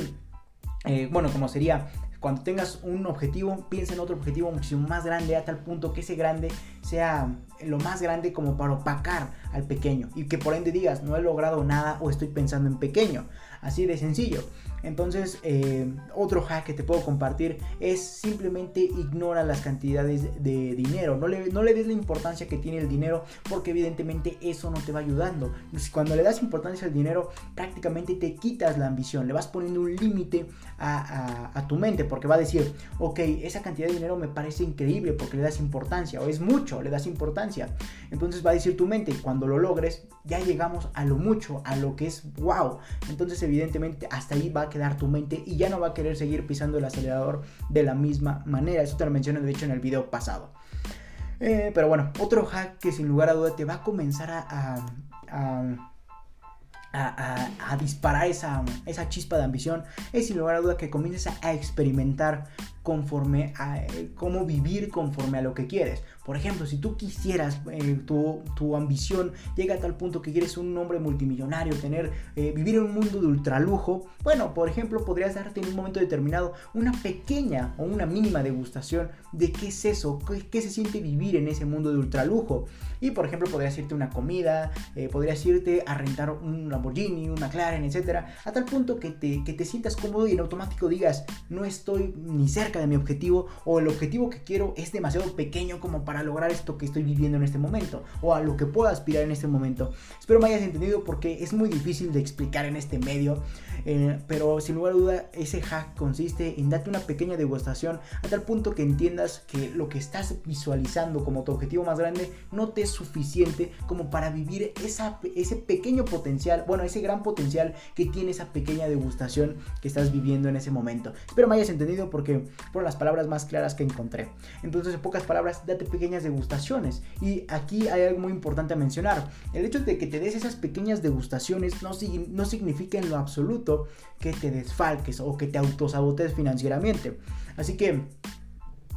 eh, bueno, como sería cuando tengas un objetivo, piensa en otro objetivo muchísimo más grande a tal punto que ese grande sea lo más grande como para opacar al pequeño y que por ende digas no he logrado nada o estoy pensando en pequeño. Así de sencillo. Entonces, eh, otro hack que te puedo compartir es simplemente ignora las cantidades de dinero. No le, no le des la importancia que tiene el dinero porque evidentemente eso no te va ayudando. Cuando le das importancia al dinero, prácticamente te quitas la ambición. Le vas poniendo un límite a, tu mente porque va a decir, ok, esa cantidad de dinero me parece increíble porque le das importancia o es mucho, le das importancia. Entonces va a decir tu mente, cuando lo logres, ya llegamos a lo mucho, a lo que es wow. Entonces evidentemente hasta ahí va a quedar tu mente y ya no va a querer seguir pisando el acelerador de la misma manera. Eso te lo mencioné de hecho en el video pasado. Eh, pero bueno, otro hack que sin lugar a duda te va a comenzar a, a, disparar esa, esa, chispa de ambición es sin lugar a duda que comiences a, experimentar conforme a eh, cómo vivir conforme a lo que quieres. Por ejemplo, si tú quisieras, eh, tu, ambición llega a tal punto que quieres un hombre multimillonario, tener, eh, vivir en un mundo de ultralujo, bueno, por ejemplo, podrías darte en un momento determinado una pequeña o una mínima degustación de qué es eso, qué, se siente vivir en ese mundo de ultralujo. Y por ejemplo, podrías irte una comida, podrías irte a rentar un Lamborghini, un McLaren, etcétera, a tal punto que te, que te sientas cómodo y en automático digas, no estoy ni cerca de mi objetivo o el objetivo que quiero es demasiado pequeño como para lograr esto que estoy viviendo en este momento o a lo que puedo aspirar en este momento. Espero me hayas entendido porque es muy difícil de explicar en este medio, eh, pero sin lugar a duda ese hack consiste en darte una pequeña degustación a tal punto que entiendas que lo que estás visualizando como tu objetivo más grande no te es suficiente como para vivir esa, ese pequeño potencial, bueno, ese gran potencial que tiene esa pequeña degustación que estás viviendo en ese momento. Espero me hayas entendido porque fueron las palabras más claras que encontré. Entonces, en pocas palabras, date pequeñas degustaciones. Y aquí hay algo muy importante a mencionar. El hecho de que te des esas pequeñas degustaciones no, no significa en lo absoluto que te desfalques o que te autosabotes financieramente. Así que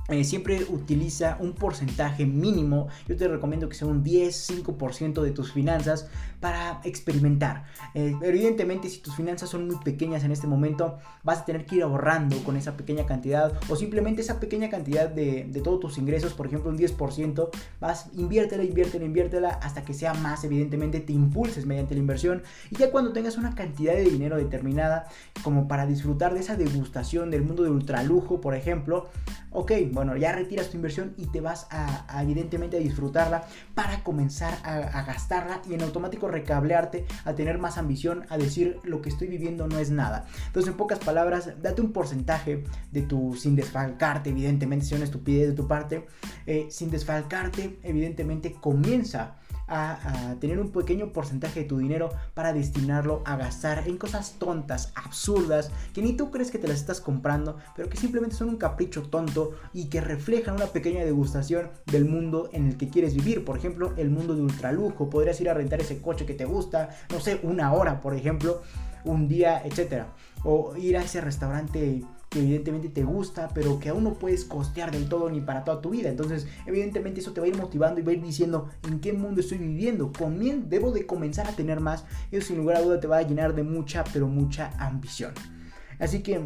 eh, siempre utiliza un porcentaje mínimo. Yo te recomiendo que sea un 10-5% de tus finanzas para experimentar. Eh, evidentemente, si tus finanzas son muy pequeñas en este momento, vas a tener que ir ahorrando con esa pequeña cantidad o simplemente esa pequeña cantidad de, todos tus ingresos, por ejemplo, un 10%, vas, inviértela, inviértela, inviértela hasta que sea más. Evidentemente, te impulses mediante la inversión y ya cuando tengas una cantidad de dinero determinada como para disfrutar de esa degustación del mundo de ultralujo, por ejemplo, ok, bueno, ya retiras tu inversión y te vas a, evidentemente a disfrutarla para comenzar a, gastarla y en automático recablearte a tener más ambición, a decir lo que estoy viviendo no es nada. Entonces, en pocas palabras, date un porcentaje de tu, sin desfalcarte, evidentemente, si es una estupidez de tu parte, eh, sin desfalcarte, evidentemente comienza a, tener un pequeño porcentaje de tu dinero para destinarlo a gastar en cosas tontas, absurdas, que ni tú crees que te las estás comprando, pero que simplemente son un capricho tonto y que reflejan una pequeña degustación del mundo en el que quieres vivir. Por ejemplo, el mundo de ultralujo. Podrías ir a rentar ese coche que te gusta, no sé, una hora, por ejemplo, un día, etcétera. O ir a ese restaurante que evidentemente te gusta, pero que aún no puedes costear del todo ni para toda tu vida. Entonces, evidentemente eso te va a ir motivando y va a ir diciendo en qué mundo estoy viviendo. Comien debo de comenzar a tener más. Eso sin lugar a duda te va a llenar de mucha, pero mucha ambición. Así que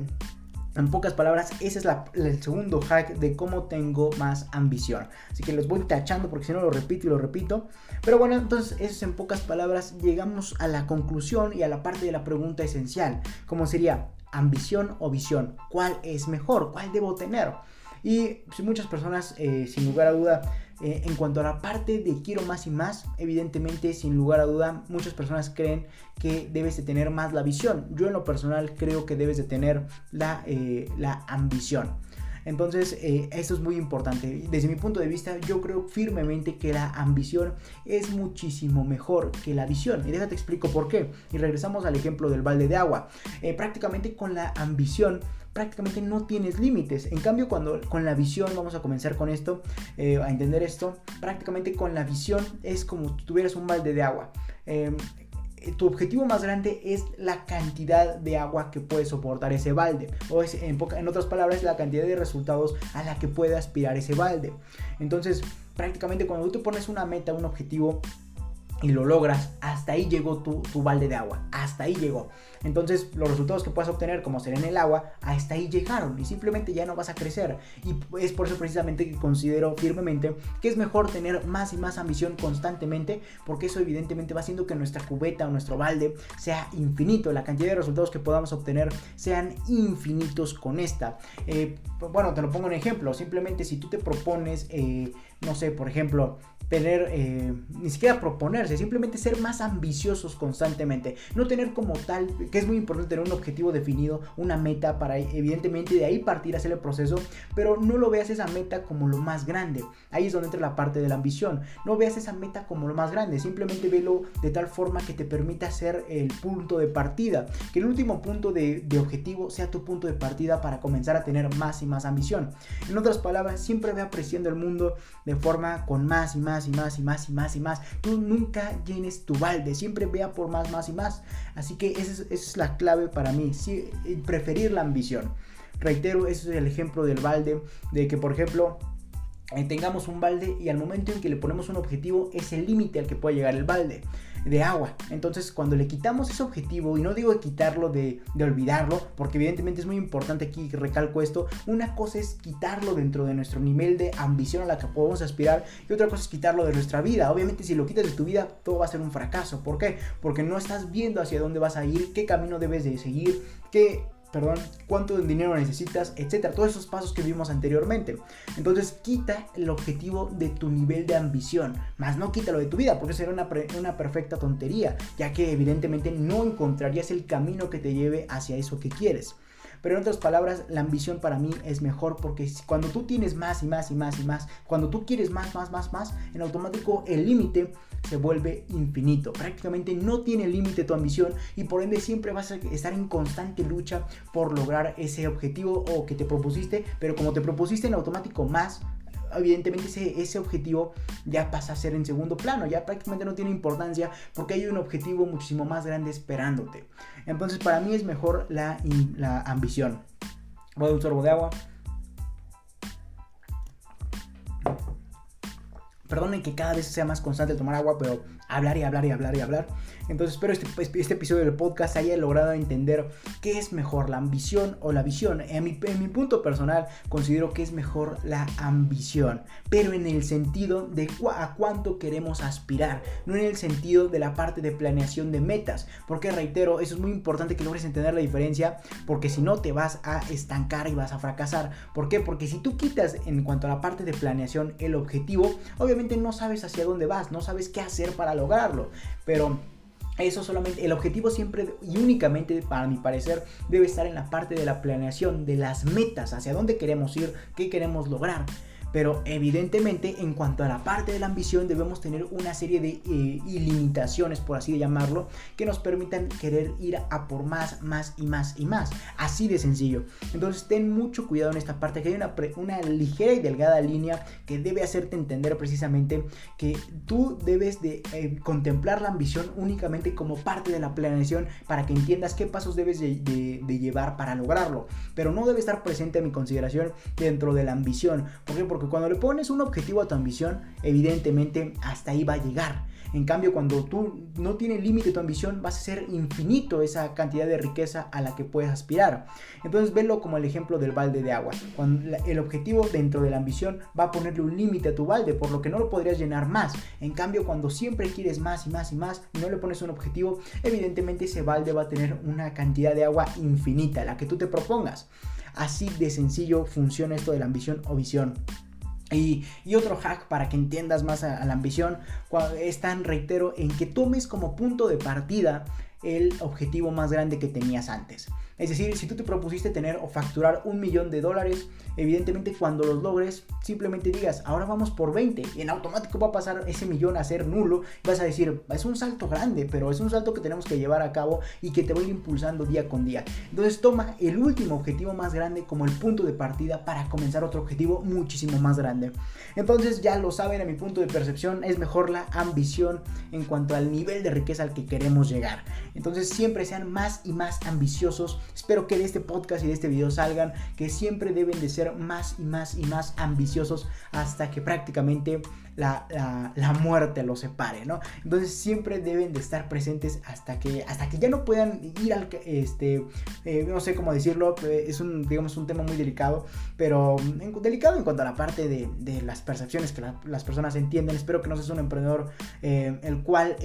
en pocas palabras, ese es el segundo hack de cómo tengo más ambición. Así que los voy tachando porque si no lo repito y lo repito. Pero bueno, entonces eso es en pocas palabras. Llegamos a la conclusión y a la parte de la pregunta esencial. Como sería ambición o visión. ¿Cuál es mejor? ¿Cuál debo tener? Y muchas personas, eh, sin lugar a duda, eh, en cuanto a la parte de quiero más y más, evidentemente, sin lugar a duda, muchas personas creen que debes de tener más la visión. Yo en lo personal creo que debes de tener la, eh, la ambición. Entonces, eh, esto es muy importante. Desde mi punto de vista, yo creo firmemente que la ambición es muchísimo mejor que la visión. Y déjate explico por qué. Y regresamos al ejemplo del balde de agua. prácticamente con la ambición prácticamente no tienes límites. En cambio, cuando con la visión, vamos a comenzar con esto, eh, a entender esto, prácticamente con la visión es como si tuvieras un balde de agua. Em, tu objetivo más grande es la cantidad de agua que puede soportar ese balde. O es, en, en otras palabras, la cantidad de resultados a la que puede aspirar ese balde. Entonces, prácticamente cuando tú te pones una meta, un objetivo, y lo logras, hasta ahí llegó tu, tu, balde de agua, hasta ahí llegó. Entonces los resultados que puedas obtener como ser en el agua, hasta ahí llegaron y simplemente ya no vas a crecer. Y es por eso precisamente que considero firmemente que es mejor tener más y más ambición constantemente, porque eso evidentemente va haciendo que nuestra cubeta o nuestro balde sea infinito, la cantidad de resultados que podamos obtener sean infinitos con esta. Eh, bueno, te lo pongo en ejemplo, simplemente si tú te propones, eh, no sé, por ejemplo, tener, eh, ni siquiera proponerse, simplemente ser más ambiciosos constantemente. No tener como tal, que es muy importante tener un objetivo definido, una meta para evidentemente de ahí partir a hacer el proceso, pero no lo veas esa meta como lo más grande. Ahí es donde entra la parte de la ambición. No veas esa meta como lo más grande, simplemente velo de tal forma que te permita ser el punto de partida. Que el último punto de, de objetivo sea tu punto de partida para comenzar a tener más y más ambición. En otras palabras, siempre ve apreciando el mundo de forma con más y más y más y más y más y más. Tú nunca llenes tu balde, siempre vea por más, más y más. Así que esa es, la clave para mí, sí, preferir la ambición. Reitero, ese es el ejemplo del balde, de que por ejemplo eh, tengamos un balde y al momento en que le ponemos un objetivo es el límite al que puede llegar el balde de agua. Entonces, cuando le quitamos ese objetivo, y no digo de quitarlo, de, olvidarlo, porque evidentemente es muy importante aquí, recalco esto, una cosa es quitarlo dentro de nuestro nivel de ambición a la que podemos aspirar, y otra cosa es quitarlo de nuestra vida. Obviamente, si lo quitas de tu vida, todo va a ser un fracaso. ¿Por qué? Porque no estás viendo hacia dónde vas a ir, qué camino debes de seguir, qué perdón, cuánto dinero necesitas, etcétera, todos esos pasos que vimos anteriormente. Entonces, quita el objetivo de tu nivel de ambición, más no quítalo de tu vida, porque sería una, una perfecta tontería, ya que evidentemente no encontrarías el camino que te lleve hacia eso que quieres. Pero en otras palabras, la ambición para mí es mejor porque cuando tú tienes más y más y más y más, cuando tú quieres más, más, más, más, en automático el límite se vuelve infinito. Prácticamente no tiene límite tu ambición y por ende siempre vas a estar en constante lucha por lograr ese objetivo o que te propusiste, pero como te propusiste en automático más, evidentemente ese, ese, objetivo ya pasa a ser en segundo plano, ya prácticamente no tiene importancia porque hay un objetivo muchísimo más grande esperándote. Entonces para mí es mejor la, la ambición. Voy a un sorbo de agua. Perdonen que cada vez sea más constante tomar agua, pero hablar y hablar y hablar y hablar. Entonces espero este, este episodio del podcast haya logrado entender qué es mejor, la ambición o la visión. En mi, en mi punto personal considero que es mejor la ambición, pero en el sentido de a cuánto queremos aspirar, no en el sentido de la parte de planeación de metas. Porque reitero, eso es muy importante que logres entender la diferencia, porque si no te vas a estancar y vas a fracasar. ¿Por qué? Porque si tú quitas en cuanto a la parte de planeación el objetivo, obviamente no sabes hacia dónde vas, no sabes qué hacer para lograrlo. Pero eso solamente, el objetivo siempre y únicamente, para mi parecer, debe estar en la parte de la planeación, de las metas, hacia dónde queremos ir, qué queremos lograr. Pero evidentemente en cuanto a la parte de la ambición debemos tener una serie de eh, ilimitaciones, por así llamarlo, que nos permitan querer ir a por más, más y más y más. Así de sencillo. Entonces ten mucho cuidado en esta parte, que hay una, una ligera y delgada línea que debe hacerte entender precisamente que tú debes de eh, contemplar la ambición únicamente como parte de la planeación para que entiendas qué pasos debes de, llevar para lograrlo. Pero no debe estar presente a mi consideración dentro de la ambición. ¿Por qué? Porque cuando le pones un objetivo a tu ambición, evidentemente hasta ahí va a llegar. En cambio, cuando tú no tienes límite tu ambición, vas a ser infinito esa cantidad de riqueza a la que puedes aspirar. Entonces, velo como el ejemplo del balde de agua. Cuando el objetivo dentro de la ambición va a ponerle un límite a tu balde, por lo que no lo podrías llenar más. En cambio, cuando siempre quieres más y más y más y no le pones un objetivo, evidentemente ese balde va a tener una cantidad de agua infinita, la que tú te propongas. Así de sencillo funciona esto de la ambición o visión. Y, otro hack para que entiendas más a, la ambición es tan reitero en que tomes como punto de partida el objetivo más grande que tenías antes. Es decir, si tú te propusiste tener o facturar un millón de dólares, evidentemente cuando los logres, simplemente digas, ahora vamos por 20 y en automático va a pasar ese millón a ser nulo. Vas a decir, es un salto grande, pero es un salto que tenemos que llevar a cabo y que te voy impulsando día con día. Entonces toma el último objetivo más grande como el punto de partida para comenzar otro objetivo muchísimo más grande. Entonces ya lo saben, a mi punto de percepción es mejor la ambición en cuanto al nivel de riqueza al que queremos llegar. Entonces siempre sean más y más ambiciosos Espero que de este podcast y de este video salgan que siempre deben de ser más y más y más ambiciosos hasta que prácticamente la, muerte los separe, ¿no? Entonces siempre deben de estar presentes hasta que, hasta que ya no puedan ir al, este, eh, no sé cómo decirlo, eh, es un, digamos, un tema muy delicado, pero delicado en cuanto a la parte de, las percepciones que las personas entienden. Espero que no seas un emprendedor eh, el cual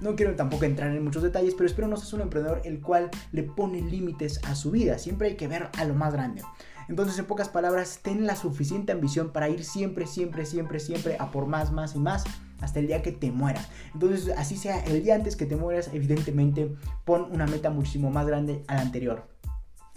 no quiero tampoco entrar en muchos detalles, pero espero no seas un emprendedor el cual le pone límites a su vida. Siempre hay que ver a lo más grande. Entonces, en pocas palabras, ten la suficiente ambición para ir siempre, siempre, siempre, siempre a por más, más y más hasta el día que te mueras. Entonces, así sea el día antes que te mueras, evidentemente pon una meta muchísimo más grande a la anterior.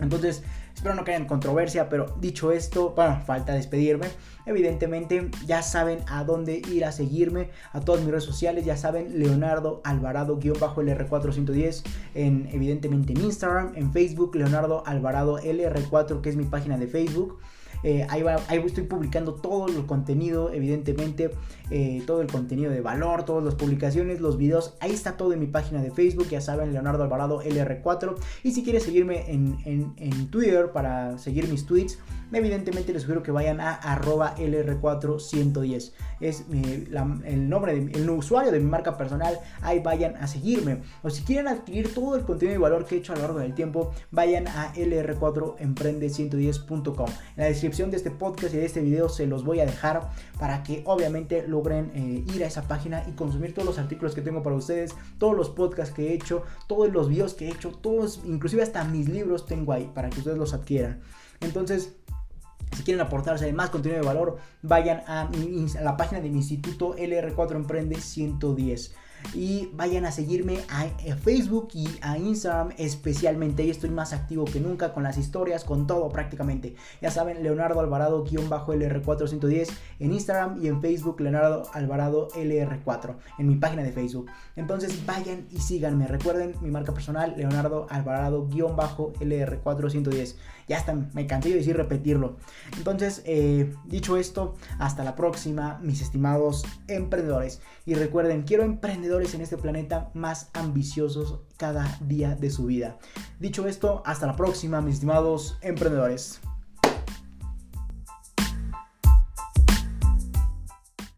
Entonces, espero no caigan en controversia, pero dicho esto, bueno, falta despedirme. Evidentemente, ya saben a dónde ir a seguirme, a todas mis redes sociales, ya saben, Leonardo Alvarado-LR410, en, evidentemente en Instagram, en Facebook, Leonardo Alvarado LR4, que es mi página de Facebook. Eh, ahí, estoy publicando todo el contenido, evidentemente, eh, todo el contenido de valor, todas las publicaciones, los videos. Ahí está todo en mi página de Facebook, ya saben, Leonardo Alvarado LR4. Y si quieres seguirme en, en Twitter para seguir mis tweets, evidentemente les sugiero que vayan a arroba LR4110. Es el nombre, de, el usuario de mi marca personal. Ahí vayan a seguirme. O si quieren adquirir todo el contenido y valor que he hecho a lo largo del tiempo, vayan a lr4emprende110.com. En la descripción de este podcast y de este video se los voy a dejar para que obviamente eh, ir a esa página y consumir todos los artículos que tengo para ustedes, todos los podcasts que he hecho, todos los videos que he hecho, todos, inclusive hasta mis libros tengo ahí para que ustedes los adquieran. Entonces, si quieren aportarse más contenido de valor, vayan a, la página de mi instituto LR4 Emprende 110 y vayan a seguirme a, Facebook y a Instagram especialmente. Ahí estoy más activo que nunca con las historias, con todo prácticamente. Ya saben, Leonardo Alvarado-LR410 en Instagram y en Facebook Leonardo Alvarado LR4 en mi página de Facebook. Entonces vayan y síganme. Recuerden mi marca personal Leonardo Alvarado-LR410. Ya está, me cansé de decir repetirlo. Entonces, eh, dicho esto, hasta la próxima, mis estimados emprendedores. Y recuerden, quiero emprendedores en este planeta más ambiciosos cada día de su vida. Dicho esto, hasta la próxima, mis estimados emprendedores.